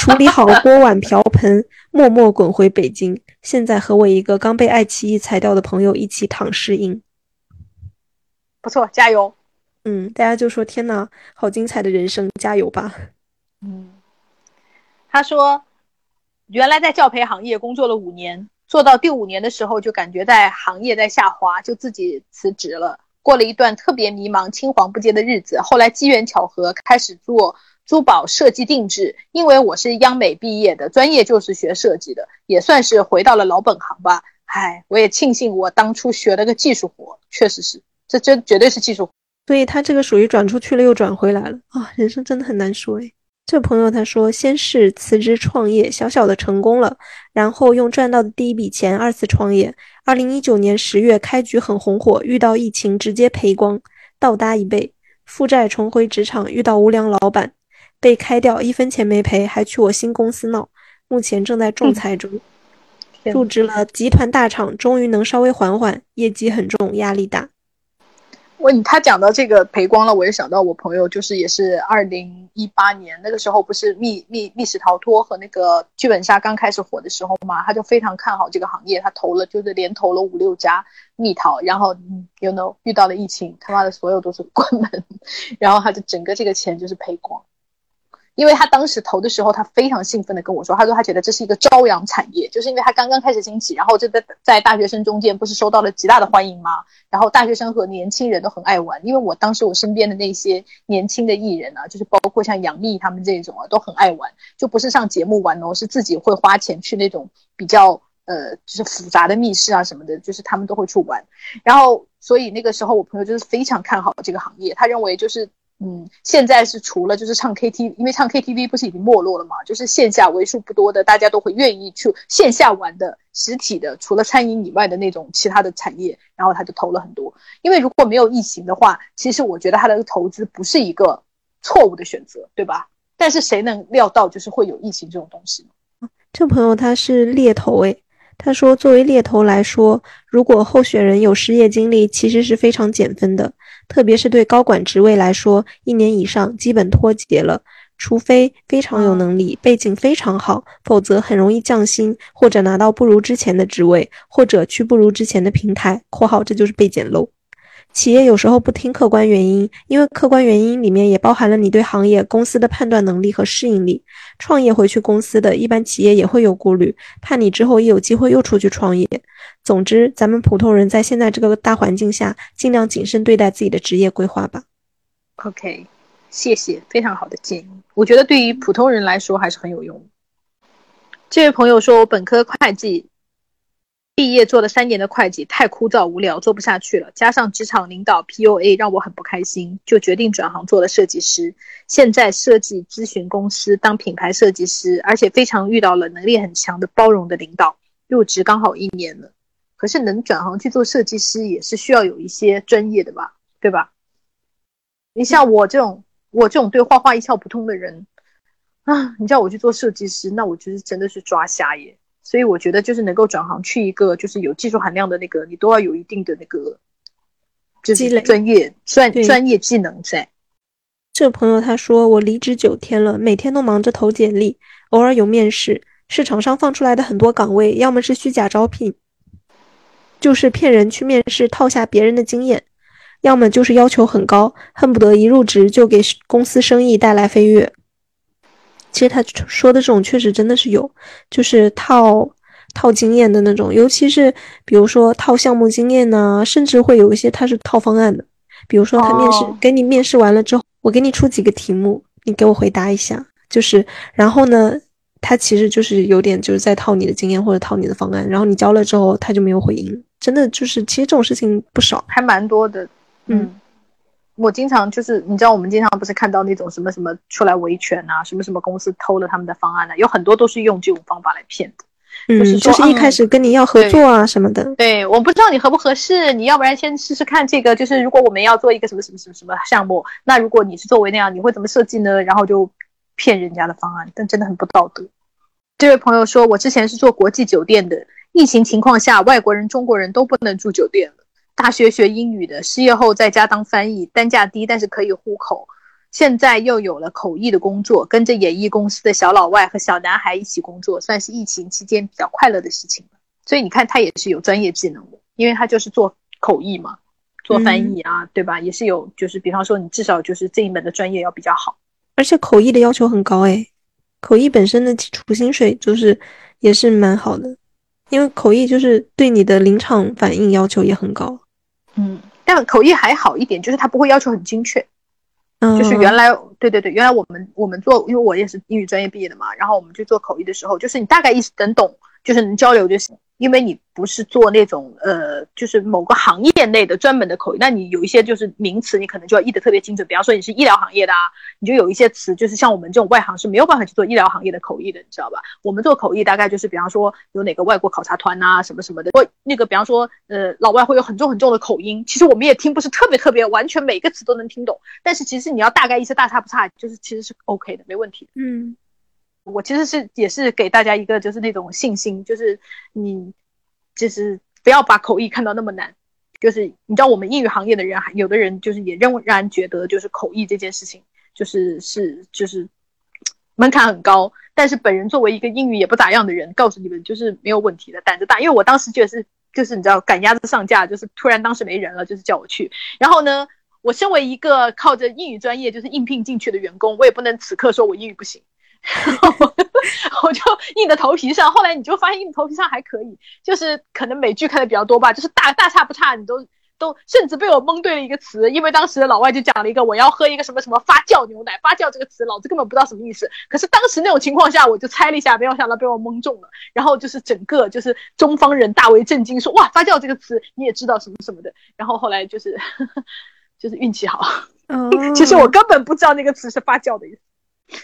处理好锅碗瓢盆，默默滚回北京，现在和我一个刚被爱奇艺裁掉的朋友一起躺尸营。不错，加油！嗯，大家就说天呐，好精彩的人生，加油吧！嗯，他说，原来在教培行业工作了五年，做到第五年的时候就感觉在行业在下滑，就自己辞职了。过了一段特别迷茫、青黄不接的日子。后来机缘巧合，开始做珠宝设计定制。因为我是央美毕业的，专业就是学设计的，也算是回到了老本行吧。唉，我也庆幸我当初学了个技术活，确实是，这这绝对是技术。所以他这个属于转出去了又转回来了啊！人生真的很难说诶。这朋友他说，先是辞职创业，小小的成功了，然后用赚到的第一笔钱二次创业。二零一九年十月开局很红火，遇到疫情直接赔光，倒搭一倍，负债重回职场，遇到无良老板，被开掉，一分钱没赔，还去我新公司闹，目前正在仲裁中。入职了集团大厂，终于能稍微缓缓，业绩很重，压力大。我他讲到这个赔光了，我也想到我朋友，就是也是二零一八年那个时候，不是密密密室逃脱和那个剧本杀刚开始火的时候嘛，他就非常看好这个行业，他投了就是连投了五六家密逃，然后 you know 遇到了疫情，他妈的所有都是关门，然后他就整个这个钱就是赔光。因为他当时投的时候，他非常兴奋的跟我说，他说他觉得这是一个朝阳产业，就是因为他刚刚开始兴起，然后就在在大学生中间不是受到了极大的欢迎吗？然后大学生和年轻人都很爱玩，因为我当时我身边的那些年轻的艺人啊，就是包括像杨幂他们这种啊，都很爱玩，就不是上节目玩哦，是自己会花钱去那种比较呃就是复杂的密室啊什么的，就是他们都会去玩。然后所以那个时候我朋友就是非常看好这个行业，他认为就是。嗯，现在是除了就是唱 KTV，因为唱 KTV 不是已经没落了嘛？就是线下为数不多的，大家都会愿意去线下玩的实体的，除了餐饮以外的那种其他的产业，然后他就投了很多。因为如果没有疫情的话，其实我觉得他的投资不是一个错误的选择，对吧？但是谁能料到就是会有疫情这种东西呢？这朋友他是猎头诶，他说作为猎头来说，如果候选人有失业经历，其实是非常减分的。特别是对高管职位来说，一年以上基本脱节了，除非非常有能力、背景非常好，否则很容易降薪，或者拿到不如之前的职位，或者去不如之前的平台（括号这就是被捡漏）。企业有时候不听客观原因，因为客观原因里面也包含了你对行业、公司的判断能力和适应力。创业回去公司的一般企业也会有顾虑，怕你之后一有机会又出去创业。总之，咱们普通人在现在这个大环境下，尽量谨慎对待自己的职业规划吧。OK，谢谢，非常好的建议。我觉得对于普通人来说还是很有用。这位朋友说，我本科会计。毕业做了三年的会计，太枯燥无聊，做不下去了。加上职场领导 PUA，让我很不开心，就决定转行做了设计师。现在设计咨询公司当品牌设计师，而且非常遇到了能力很强的包容的领导。入职刚好一年了，可是能转行去做设计师，也是需要有一些专业的吧，对吧？你像我这种，我这种对画画一窍不通的人啊，你叫我去做设计师，那我就是真的是抓瞎耶。所以我觉得，就是能够转行去一个就是有技术含量的那个，你都要有一定的那个，就是专业专专业技能在。这个朋友他说，我离职九天了，每天都忙着投简历，偶尔有面试。市场上放出来的很多岗位，要么是虚假招聘，就是骗人去面试套下别人的经验；要么就是要求很高，恨不得一入职就给公司生意带来飞跃。其实他说的这种确实真的是有，就是套套经验的那种，尤其是比如说套项目经验呢，甚至会有一些他是套方案的。比如说他面试给你面试完了之后，我给你出几个题目，你给我回答一下，就是然后呢，他其实就是有点就是在套你的经验或者套你的方案，然后你交了之后他就没有回应，真的就是其实这种事情不少，还蛮多的，嗯。我经常就是，你知道，我们经常不是看到那种什么什么出来维权啊，什么什么公司偷了他们的方案呢？有很多都是用这种方法来骗的，嗯，就是一开始跟你要合作啊什么的。对，我不知道你合不合适，你要不然先试试看这个。就是如果我们要做一个什么什么什么什么项目，那如果你是作为那样，你会怎么设计呢？然后就骗人家的方案，但真的很不道德。这位朋友说，我之前是做国际酒店的，疫情情况下，外国人、中国人都不能住酒店了。大学学英语的，失业后在家当翻译，单价低，但是可以糊口。现在又有了口译的工作，跟着演艺公司的小老外和小男孩一起工作，算是疫情期间比较快乐的事情所以你看，他也是有专业技能的，因为他就是做口译嘛，做翻译啊，对吧？也是有，就是比方说你至少就是这一门的专业要比较好。而且口译的要求很高诶，口译本身的基础薪水就是也是蛮好的，因为口译就是对你的临场反应要求也很高。嗯，但口译还好一点，就是他不会要求很精确。嗯，就是原来，对对对，原来我们我们做，因为我也是英语专业毕业的嘛，然后我们去做口译的时候，就是你大概意思能懂，就是能交流就行。因为你不是做那种呃，就是某个行业内的专门的口译，那你有一些就是名词，你可能就要译得特别精准。比方说你是医疗行业的啊，你就有一些词，就是像我们这种外行是没有办法去做医疗行业的口译的，你知道吧？我们做口译大概就是比方说有哪个外国考察团呐，什么什么的，或那个比方说呃老外会有很重很重的口音，其实我们也听不是特别特别完全每个词都能听懂，但是其实你要大概意思大差不差，就是其实是 OK 的，没问题。嗯。我其实是也是给大家一个就是那种信心，就是你就是不要把口译看到那么难，就是你知道我们英语行业的人，还有的人就是也仍然觉得就是口译这件事情就是是就是门槛很高。但是本人作为一个英语也不咋样的人，告诉你们就是没有问题的，胆子大。因为我当时觉得是就是你知道赶鸭子上架，就是突然当时没人了，就是叫我去。然后呢，我身为一个靠着英语专业就是应聘进去的员工，我也不能此刻说我英语不行。我就硬在头皮上，后来你就发现硬头皮上还可以，就是可能美剧看的比较多吧，就是大大差不差，你都都甚至被我蒙对了一个词，因为当时老外就讲了一个我要喝一个什么什么发酵牛奶，发酵这个词老子根本不知道什么意思，可是当时那种情况下我就猜了一下，没有想到被我蒙中了，然后就是整个就是中方人大为震惊，说哇发酵这个词你也知道什么什么的，然后后来就是 就是运气好，其实我根本不知道那个词是发酵的意思。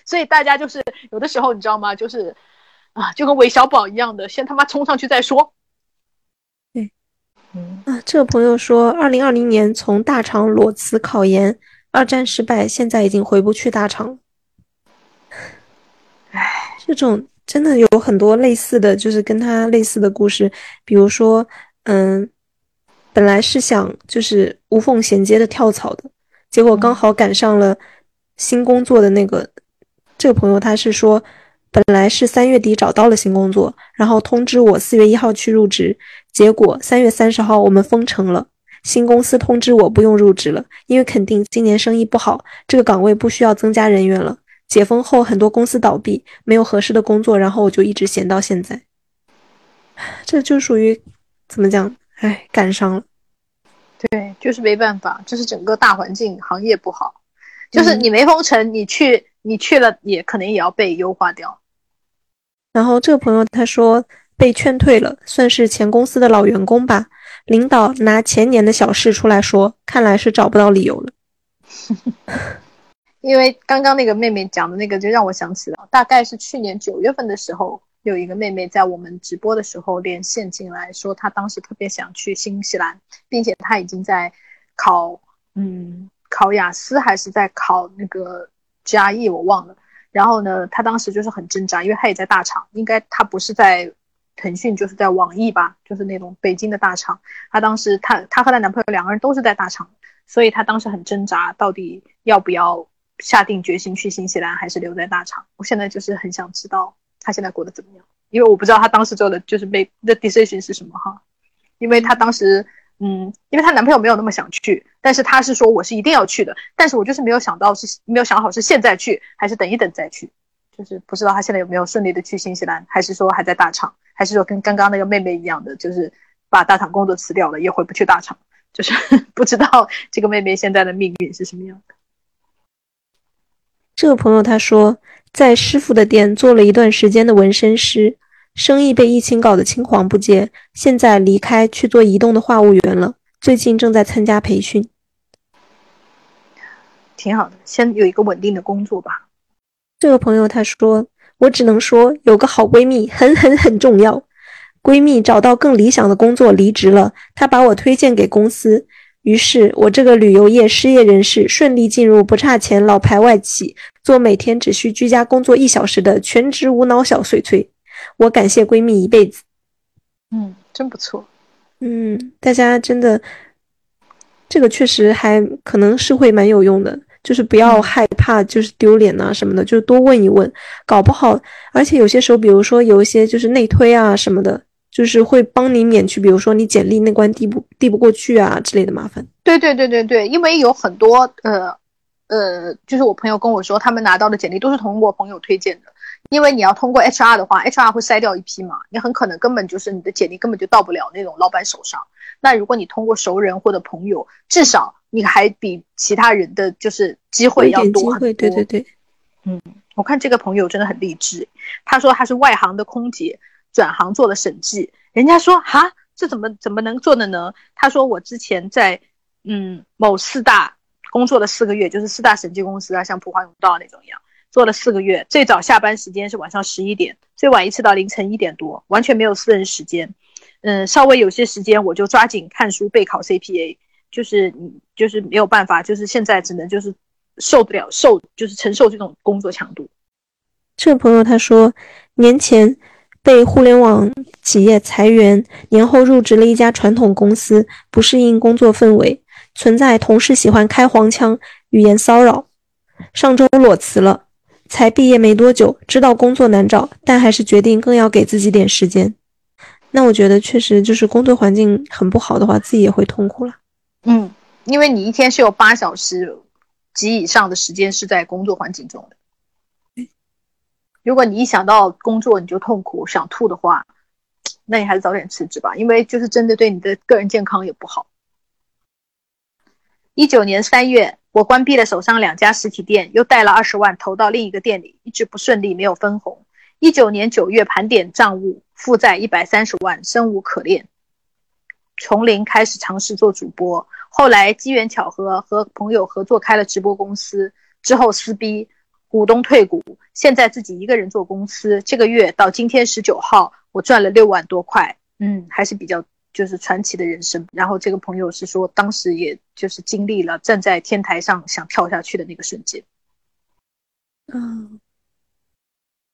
所以大家就是有的时候你知道吗？就是啊，就跟韦小宝一样的，先他妈冲上去再说。对，嗯啊，这个朋友说，二零二零年从大厂裸辞考研，二战失败，现在已经回不去大厂了。唉，这种真的有很多类似的就是跟他类似的故事，比如说，嗯，本来是想就是无缝衔接的跳槽的，结果刚好赶上了新工作的那个。这个朋友他是说，本来是三月底找到了新工作，然后通知我四月一号去入职，结果三月三十号我们封城了，新公司通知我不用入职了，因为肯定今年生意不好，这个岗位不需要增加人员了。解封后很多公司倒闭，没有合适的工作，然后我就一直闲到现在。这就属于怎么讲？哎，赶上了。对，就是没办法，就是整个大环境行业不好，就是你没封城，你去。你去了也可能也要被优化掉。然后这个朋友他说被劝退了，算是前公司的老员工吧。领导拿前年的小事出来说，看来是找不到理由了。因为刚刚那个妹妹讲的那个，就让我想起了，大概是去年九月份的时候，有一个妹妹在我们直播的时候连线进来，说她当时特别想去新西兰，并且她已经在考，嗯，考雅思还是在考那个。加 E 我忘了，然后呢，他当时就是很挣扎，因为他也在大厂，应该他不是在腾讯，就是在网易吧，就是那种北京的大厂。他当时他他和他男朋友两个人都是在大厂，所以他当时很挣扎，到底要不要下定决心去新西兰，还是留在大厂？我现在就是很想知道他现在过得怎么样，因为我不知道他当时做的就是被 the decision 是什么哈，因为他当时。嗯，因为她男朋友没有那么想去，但是她是说我是一定要去的，但是我就是没有想到是没有想好是现在去还是等一等再去，就是不知道她现在有没有顺利的去新西兰，还是说还在大厂，还是说跟刚刚那个妹妹一样的，就是把大厂工作辞掉了也回不去大厂，就是 不知道这个妹妹现在的命运是什么样的。这个朋友他说，在师傅的店做了一段时间的纹身师。生意被疫情搞得青黄不接，现在离开去做移动的话务员了。最近正在参加培训，挺好的，先有一个稳定的工作吧。这个朋友他说：“我只能说有个好闺蜜很很很重要。闺蜜找到更理想的工作离职了，她把我推荐给公司，于是我这个旅游业失业人士顺利进入不差钱老牌外企，做每天只需居家工作一小时的全职无脑小碎碎。”我感谢闺蜜一辈子，嗯，真不错，嗯，大家真的，这个确实还可能是会蛮有用的，就是不要害怕，就是丢脸呐什么的，就多问一问，搞不好，而且有些时候，比如说有一些就是内推啊什么的，就是会帮你免去，比如说你简历那关递不递不过去啊之类的麻烦。对对对对对，因为有很多呃呃，就是我朋友跟我说，他们拿到的简历都是通过朋友推荐的。因为你要通过 HR 的话，HR 会筛掉一批嘛，你很可能根本就是你的简历根本就到不了那种老板手上。那如果你通过熟人或者朋友，至少你还比其他人的就是机会要多很多。对对对，嗯，我看这个朋友真的很励志。他说他是外行的空姐，转行做了审计。人家说哈，这怎么怎么能做的呢？他说我之前在嗯某四大工作了四个月，就是四大审计公司啊，像普华永道那种一样。做了四个月，最早下班时间是晚上十一点，最晚一次到凌晨一点多，完全没有私人时间。嗯，稍微有些时间我就抓紧看书备考 CPA，就是，就是没有办法，就是现在只能就是受不了受，就是承受这种工作强度。这个朋友他说，年前被互联网企业裁员，年后入职了一家传统公司，不适应工作氛围，存在同事喜欢开黄腔、语言骚扰。上周裸辞了，才毕业没多久，知道工作难找，但还是决定更要给自己点时间。那我觉得确实就是工作环境很不好的话，自己也会痛苦了。嗯，因为你一天是有八小时及以上的时间是在工作环境中的。如果你一想到工作你就痛苦想吐的话，那你还是早点辞职吧，因为就是真的对你的个人健康也不好。一九年三月，我关闭了手上两家实体店，又贷了二十万投到另一个店里，一直不顺利，没有分红。一九年九月盘点账务，负债一百三十万，生无可恋。从零开始尝试做主播，后来机缘巧合和朋友合作开了直播公司，之后撕逼。股东退股，现在自己一个人做公司。这个月到今天十九号，我赚了六万多块，嗯，还是比较就是传奇的人生。然后这个朋友是说，当时也就是经历了站在天台上想跳下去的那个瞬间。嗯，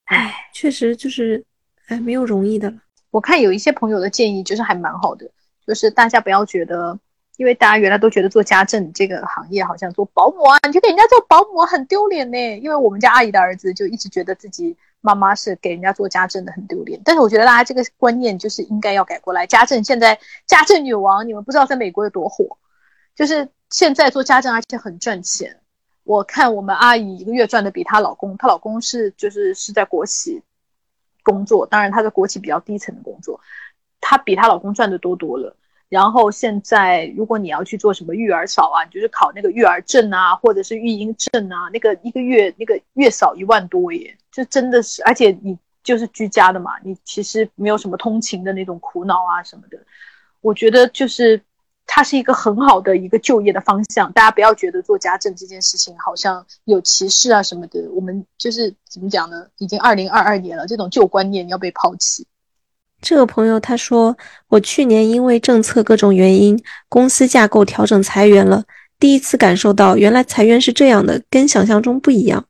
哎，确实就是，哎，没有容易的了。我看有一些朋友的建议就是还蛮好的，就是大家不要觉得。因为大家原来都觉得做家政这个行业好像做保姆啊，你就给人家做保姆很丢脸呢。因为我们家阿姨的儿子就一直觉得自己妈妈是给人家做家政的，很丢脸。但是我觉得大家这个观念就是应该要改过来。家政现在家政女王，你们不知道在美国有多火，就是现在做家政而且很赚钱。我看我们阿姨一个月赚的比她老公，她老公是就是是在国企工作，当然她在国企比较低层的工作，她比她老公赚的多多了。然后现在，如果你要去做什么育儿嫂啊，你就是考那个育儿证啊，或者是育婴证啊，那个一个月那个月嫂一万多耶，就真的是，而且你就是居家的嘛，你其实没有什么通勤的那种苦恼啊什么的。我觉得就是它是一个很好的一个就业的方向，大家不要觉得做家政这件事情好像有歧视啊什么的。我们就是怎么讲呢？已经二零二二年了，这种旧观念要被抛弃。这个朋友他说，我去年因为政策各种原因，公司架构调整裁员了，第一次感受到原来裁员是这样的，跟想象中不一样。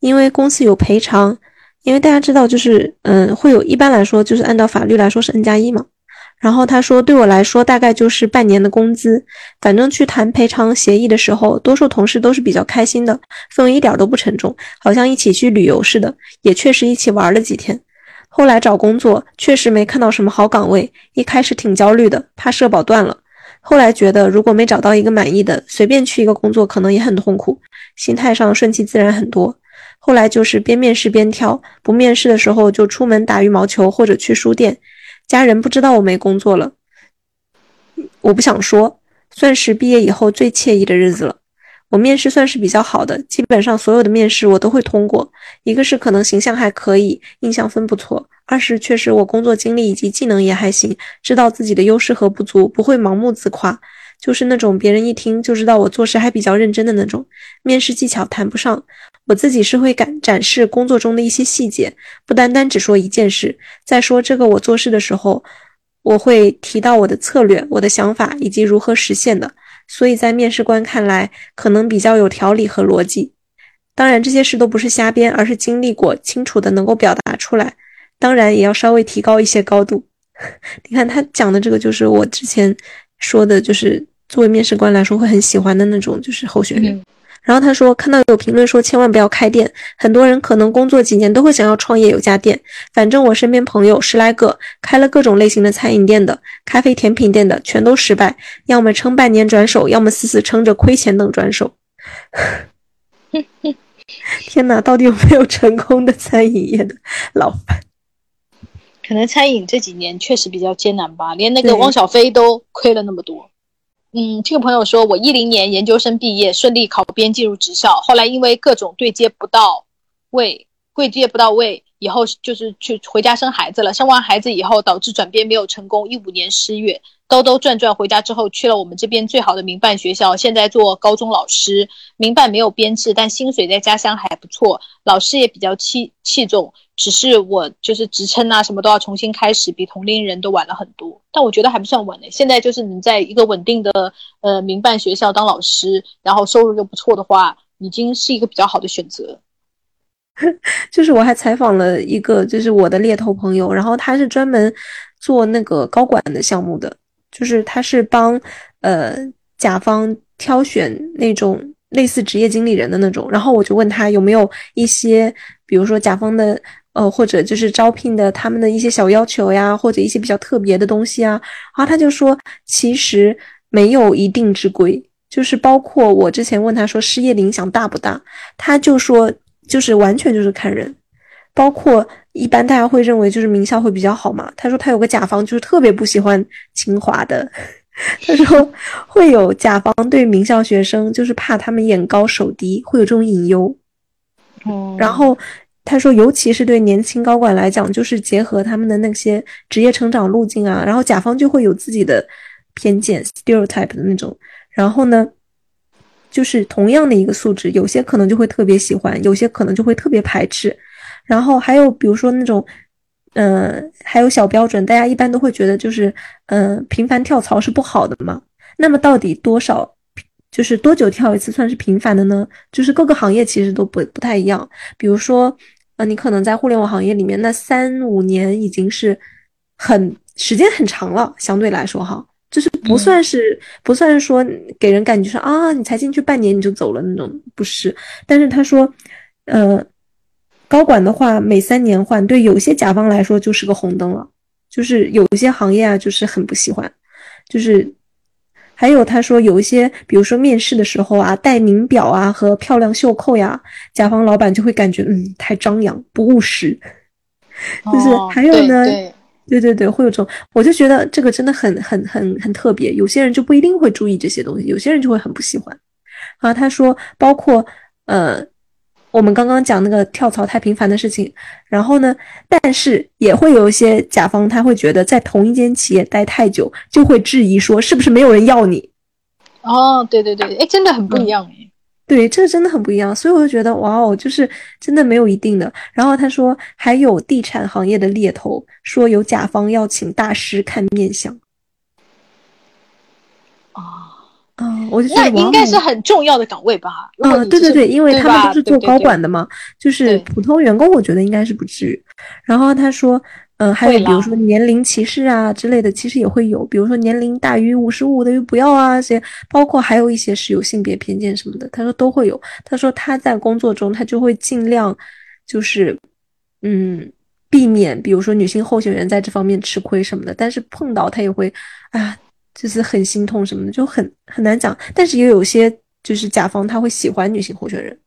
因为公司有赔偿，因为大家知道就是嗯会有一般来说就是按照法律来说是 N 加一嘛。然后他说对我来说大概就是半年的工资，反正去谈赔偿协议的时候，多数同事都是比较开心的，氛围一点都不沉重，好像一起去旅游似的，也确实一起玩了几天。后来找工作确实没看到什么好岗位，一开始挺焦虑的，怕社保断了。后来觉得如果没找到一个满意的，随便去一个工作可能也很痛苦，心态上顺其自然很多。后来就是边面试边挑，不面试的时候就出门打羽毛球或者去书店。家人不知道我没工作了，我不想说，算是毕业以后最惬意的日子了。我面试算是比较好的，基本上所有的面试我都会通过。一个是可能形象还可以，印象分不错；二是确实我工作经历以及技能也还行，知道自己的优势和不足，不会盲目自夸，就是那种别人一听就知道我做事还比较认真的那种。面试技巧谈不上，我自己是会展展示工作中的一些细节，不单单只说一件事。再说这个我做事的时候，我会提到我的策略、我的想法以及如何实现的。所以在面试官看来，可能比较有条理和逻辑。当然，这些事都不是瞎编，而是经历过，清楚的能够表达出来。当然，也要稍微提高一些高度。你看他讲的这个，就是我之前说的，就是作为面试官来说会很喜欢的那种，就是候选人。然后他说，看到有评论说千万不要开店，很多人可能工作几年都会想要创业有家店。反正我身边朋友十来个开了各种类型的餐饮店的、咖啡甜品店的，全都失败，要么撑半年转手，要么死死撑着亏钱等转手。天哪，到底有没有成功的餐饮业的老板？可能餐饮这几年确实比较艰难吧，连那个汪小菲都亏了那么多。嗯，这个朋友说，我一零年研究生毕业，顺利考编进入职校，后来因为各种对接不到位，对接不到位，以后就是去回家生孩子了。生完孩子以后，导致转变没有成功，一五年失业。兜兜转转回家之后，去了我们这边最好的民办学校，现在做高中老师。民办没有编制，但薪水在家乡还不错，老师也比较器器重。只是我就是职称啊，什么都要重新开始，比同龄人都晚了很多。但我觉得还不算晚呢。现在就是你在一个稳定的呃民办学校当老师，然后收入又不错的话，已经是一个比较好的选择。就是我还采访了一个，就是我的猎头朋友，然后他是专门做那个高管的项目的，就是他是帮呃甲方挑选那种类似职业经理人的那种，然后我就问他有没有一些，比如说甲方的呃或者就是招聘的他们的一些小要求呀，或者一些比较特别的东西啊，然后他就说其实没有一定之规，就是包括我之前问他说失业的影响大不大，他就说。就是完全就是看人，包括一般大家会认为就是名校会比较好嘛。他说他有个甲方就是特别不喜欢清华的，他说会有甲方对名校学生就是怕他们眼高手低，会有这种隐忧。哦，然后他说，尤其是对年轻高管来讲，就是结合他们的那些职业成长路径啊，然后甲方就会有自己的偏见 stereotype 的那种。然后呢？就是同样的一个素质，有些可能就会特别喜欢，有些可能就会特别排斥。然后还有比如说那种，嗯，还有小标准，大家一般都会觉得就是，嗯，频繁跳槽是不好的嘛。那么到底多少，就是多久跳一次算是频繁的呢？就是各个行业其实都不不太一样。比如说，呃，你可能在互联网行业里面，那三五年已经是很时间很长了，相对来说哈。就是不算是不算是说给人感觉说啊，你才进去半年你就走了那种，不是。但是他说，呃，高管的话每三年换，对有些甲方来说就是个红灯了。就是有一些行业啊，就是很不喜欢。就是还有他说有一些，比如说面试的时候啊，戴名表啊和漂亮袖扣呀，甲方老板就会感觉嗯太张扬不务实。就是还有呢。对对对对对，会有这种，我就觉得这个真的很很很很特别。有些人就不一定会注意这些东西，有些人就会很不喜欢。啊，他说，包括呃，我们刚刚讲那个跳槽太频繁的事情，然后呢，但是也会有一些甲方他会觉得在同一间企业待太久，就会质疑说是不是没有人要你？哦，对对对，哎，真的很不一样哎。对，这个真的很不一样，所以我就觉得哇哦，就是真的没有一定的。然后他说还有地产行业的猎头说有甲方要请大师看面相。啊嗯，我就觉得应该是很重要的岗位吧？嗯，对对对，因为他们都是做高管的嘛，就是普通员工，我觉得应该是不至于。然后他说。嗯，还有比如说年龄歧视啊之类的，其实也会有。比如说年龄大于五十五的就不要啊，这些包括还有一些是有性别偏见什么的，他说都会有。他说他在工作中他就会尽量就是嗯避免，比如说女性候选人在这方面吃亏什么的。但是碰到他也会啊，就是很心痛什么的，就很很难讲。但是也有些就是甲方他会喜欢女性候选人，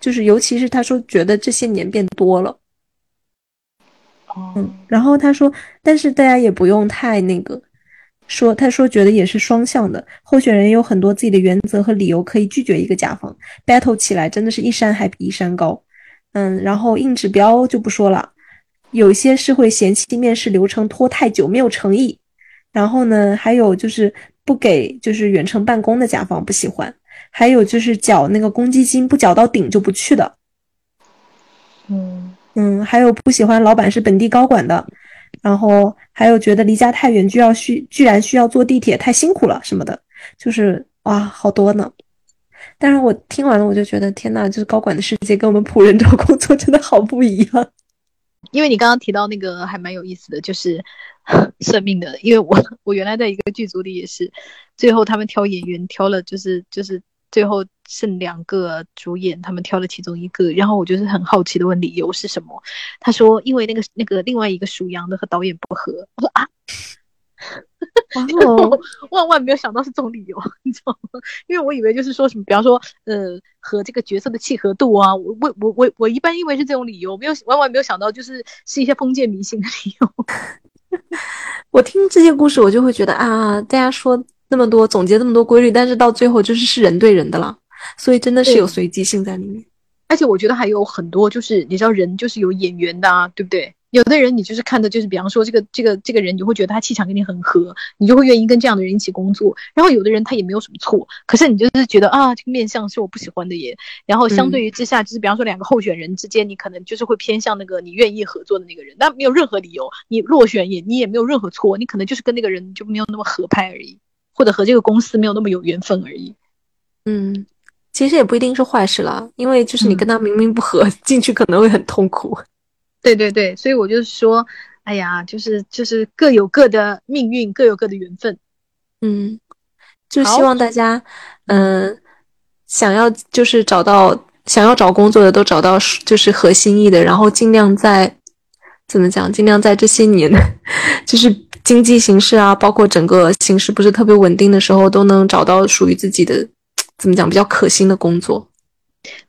就是尤其是他说觉得这些年变多了。嗯，然后他说，但是大家也不用太那个，说他说觉得也是双向的，候选人有很多自己的原则和理由可以拒绝一个甲方，battle 起来真的是一山还比一山高。嗯，然后硬指标就不说了，有些是会嫌弃面试流程拖太久没有诚意，然后呢，还有就是不给就是远程办公的甲方不喜欢，还有就是缴那个公积金不缴到顶就不去的。嗯。嗯，还有不喜欢老板是本地高管的，然后还有觉得离家太远，居要需居然需要坐地铁，太辛苦了什么的，就是哇，好多呢。但是我听完了，我就觉得天呐，就是高管的世界跟我们普通人找工作真的好不一样。因为你刚刚提到那个还蛮有意思的，就是 算命的，因为我我原来在一个剧组里也是，最后他们挑演员挑了，就是就是最后。剩两个主演，他们挑了其中一个，然后我就是很好奇的问理由是什么。他说因为那个那个另外一个属羊的和导演不合。我说啊，万万没有想到是这种理由，你知道吗？因为我以为就是说什么，比方说呃和这个角色的契合度啊，我我我我我一般因为是这种理由，没有万万没有想到就是是一些封建迷信的理由。我听这些故事，我就会觉得啊，大家说那么多，总结那么多规律，但是到最后就是是人对人的了。所以真的是有随机性在里面，而且我觉得还有很多，就是你知道人就是有眼缘的啊，对不对？有的人你就是看的，就是比方说这个这个这个人，你会觉得他气场跟你很合，你就会愿意跟这样的人一起工作。然后有的人他也没有什么错，可是你就是觉得啊，这个面相是我不喜欢的耶。然后相对于之下，就是比方说两个候选人之间，你可能就是会偏向那个你愿意合作的那个人，但没有任何理由，你落选也你也没有任何错，你可能就是跟那个人就没有那么合拍而已，或者和这个公司没有那么有缘分而已。嗯。其实也不一定是坏事啦，因为就是你跟他明明不合，进去可能会很痛苦。对对对，所以我就说，哎呀，就是就是各有各的命运，各有各的缘分。嗯，就希望大家，嗯，想要就是找到想要找工作的都找到就是合心意的，然后尽量在怎么讲，尽量在这些年，就是经济形势啊，包括整个形势不是特别稳定的时候，都能找到属于自己的怎么讲比较可心的工作。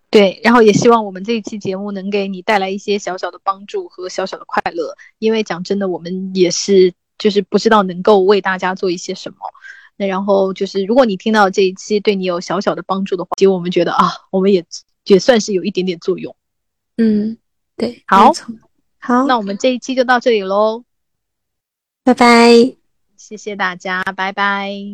对，然后也希望我们这一期节目能给你带来一些小小的帮助和小小的快乐。因为讲真的，我们也是就是不知道能够为大家做一些什么。那然后就是，如果你听到这一期对你有小小的帮助的话，其实我们觉得啊，我们也也算是有一点点作用。嗯，对，好，好，那我们这一期就到这里喽，拜拜，谢谢大家，拜拜。